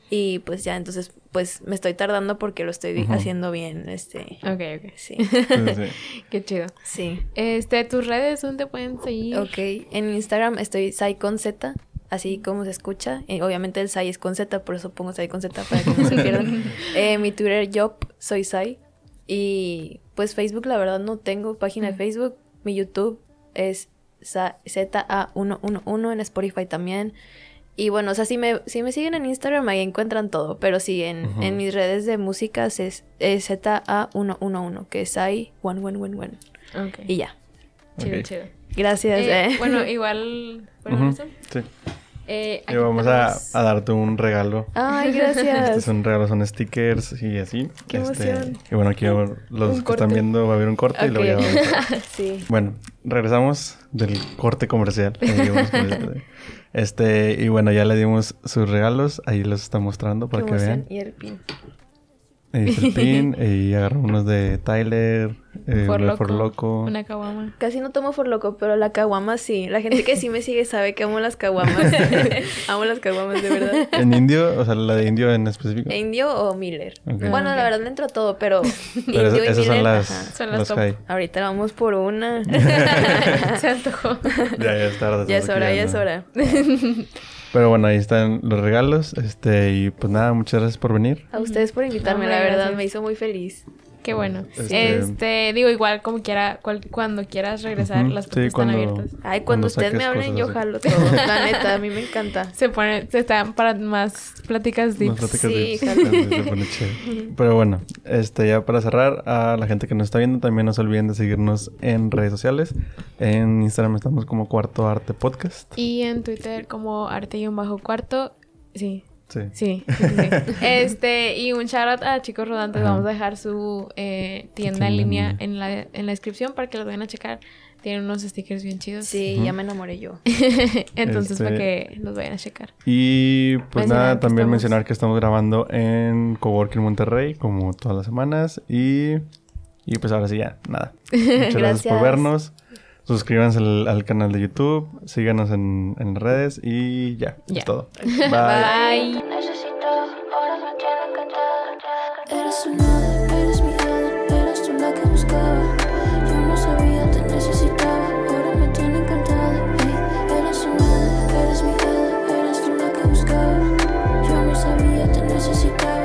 Y pues ya, entonces, pues me estoy tardando porque lo estoy haciendo bien, este. Ok, ok. Sí. Qué chido. sí. Este, tus redes, ¿dónde te pueden seguir? Ok, en Instagram estoy Sai con Z, así como se escucha. Eh, obviamente el Sai es con Z, por eso pongo Sai con Z para que no se pierdan. Eh, mi Twitter, Yop, soy Sai. Y pues Facebook, la verdad, no tengo página de Facebook. Mi YouTube es Sa- ZA111, en Spotify también. Y bueno, o sea, si me, si me siguen en Instagram, ahí encuentran todo. Pero sí, en, en mis redes de músicas es, es ZA111, que es Sai, one, one, one, one. Y ya. Chido, chido. Gracias. Eh, eh. bueno, igual. Bueno, eso. sí. Eh, Y vamos a, a darte un regalo. Ay, Este gracias. es un regalo, son stickers y así. Qué Este, emoción. Y bueno, aquí los que están viendo va a haber un corte y Ok. vamos a- sí. Bueno, regresamos del corte comercial. Comercial. Este, y bueno, ya le dimos sus regalos. Ahí los está mostrando para Qué que emoción. vean. Y el pin. Está el pin. y agarró unos de Tyler. Eh, For loco. For Loco. Una caguama. Casi no tomo for loco, pero la caguama sí. La gente que sí me sigue sabe que amo las caguamas. amo las caguamas, de verdad. En indio, o sea, la de indio en específico. ¿Indio o Miller? Bueno, la verdad le entro a todo, pero Pero indio esas, y esas Miller, son las. Son las top. high. Ahorita vamos por una. Se antojó. Ya, ya es tarde. ya es hora, ya es hora. Pero bueno, ahí están los regalos. Este, y pues nada, muchas gracias por venir. A ustedes por invitarme, la verdad, gracias. me hizo muy feliz. Qué bueno. Este- Este, digo, igual como quiera, cual- cuando quieras regresar, las sí, puertas están abiertas. Ay, cuando, Cuando ustedes me hablen, yo jalo todo. La neta, a mí me encanta. Se pone, se están para más pláticas Más deep. pláticas Sí, de- jalo. se pone chido. Pero bueno, este ya para cerrar, a la gente que nos está viendo, también no se olviden de seguirnos en redes sociales. En Instagram estamos como Cuarto Arte Podcast. Y en Twitter como arte y un bajo cuarto. Sí, Sí. sí, sí, sí, sí. Este, y un shout out a Chicos Rodantes. Ajá. Vamos a dejar su eh, tienda en línea en la, en la descripción para que los vayan a checar. Tienen unos stickers bien chidos. Sí, Ujú. ya me enamoré yo. Entonces, Este- para que los vayan a checar. Y pues Mencionar nada, también estamos- mencionar que estamos grabando en Coworking Monterrey, como todas las semanas. Y, y pues ahora sí ya, nada. Muchas gracias, Gracias. por vernos. Suscríbanse al, canal de YouTube, síganos en, en redes y ya, yeah. es todo. Bye. Bye. Necesitaba.